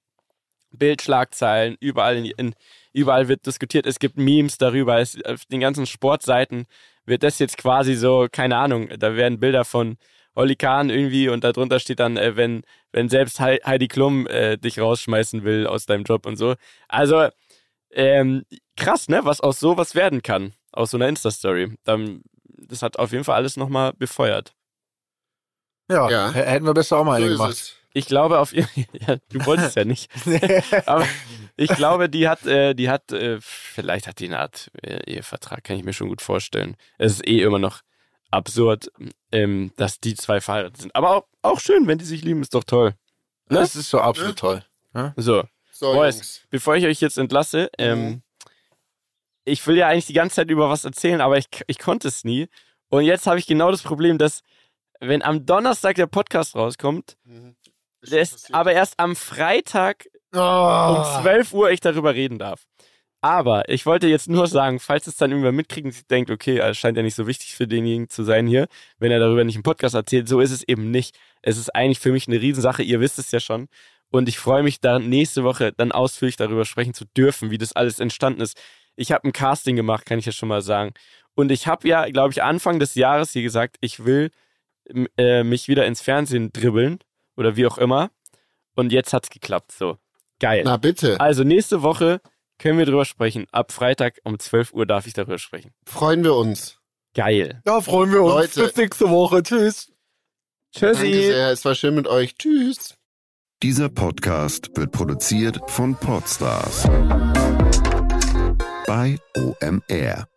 Bildschlagzeilen, überall, in, in, überall wird diskutiert, es gibt Memes darüber, es, auf den ganzen Sportseiten wird das jetzt quasi so, keine Ahnung, da werden Bilder von Olli Kahn irgendwie und darunter steht dann, äh, wenn, wenn selbst Hei- Heidi Klum äh, dich rausschmeißen will aus deinem Job und so. Also, ähm, krass, ne, was aus sowas werden kann, aus so einer Insta-Story. Dann- Das hat auf jeden Fall alles nochmal befeuert. Ja, Ja. hätten wir besser auch mal So eine gemacht. es. Ich glaube auf ihr, ja, du wolltest ja nicht. Aber ich glaube, die hat, äh, die hat, äh, vielleicht hat die eine Art äh, Ehevertrag, kann ich mir schon gut vorstellen. Es ist eh immer noch absurd, ähm, dass die zwei verheiratet sind. Aber auch, auch schön, wenn die sich lieben, ist doch toll. Ne? Das ist so absolut toll. So, So, Boys, Jungs. bevor ich euch jetzt entlasse, ähm, ich will ja eigentlich die ganze Zeit über was erzählen, aber ich, ich konnte es nie. Und jetzt habe ich genau das Problem, dass wenn am Donnerstag der Podcast rauskommt, Mhm. Ist aber erst am Freitag um Oh. 12 Uhr ich darüber reden darf. Aber ich wollte jetzt nur sagen, falls es dann irgendwer mitkriegt und sich denkt, okay, es scheint ja nicht so wichtig für denjenigen zu sein hier, wenn er darüber nicht im Podcast erzählt, so ist es eben nicht. Es ist eigentlich für mich eine Riesensache, ihr wisst es ja schon. Und ich freue mich dann nächste Woche dann ausführlich darüber sprechen zu dürfen, wie das alles entstanden ist. Ich habe ein Casting gemacht, kann ich ja schon mal sagen. Und ich habe ja, glaube ich, Anfang des Jahres hier gesagt, ich will äh, mich wieder ins Fernsehen dribbeln oder wie auch immer. Und jetzt hat's geklappt. So. Geil. Na bitte, Also nächste Woche können wir drüber sprechen. Ab Freitag um 12 Uhr darf ich darüber sprechen. freuen wir uns. Geil. Da freuen wir uns. Leute. Bis nächste Woche. Tschüss. Danke Tschüssi. sehr, es war schön mit euch. Tschüss. Dieser Podcast wird produziert von Podstars bei OMR.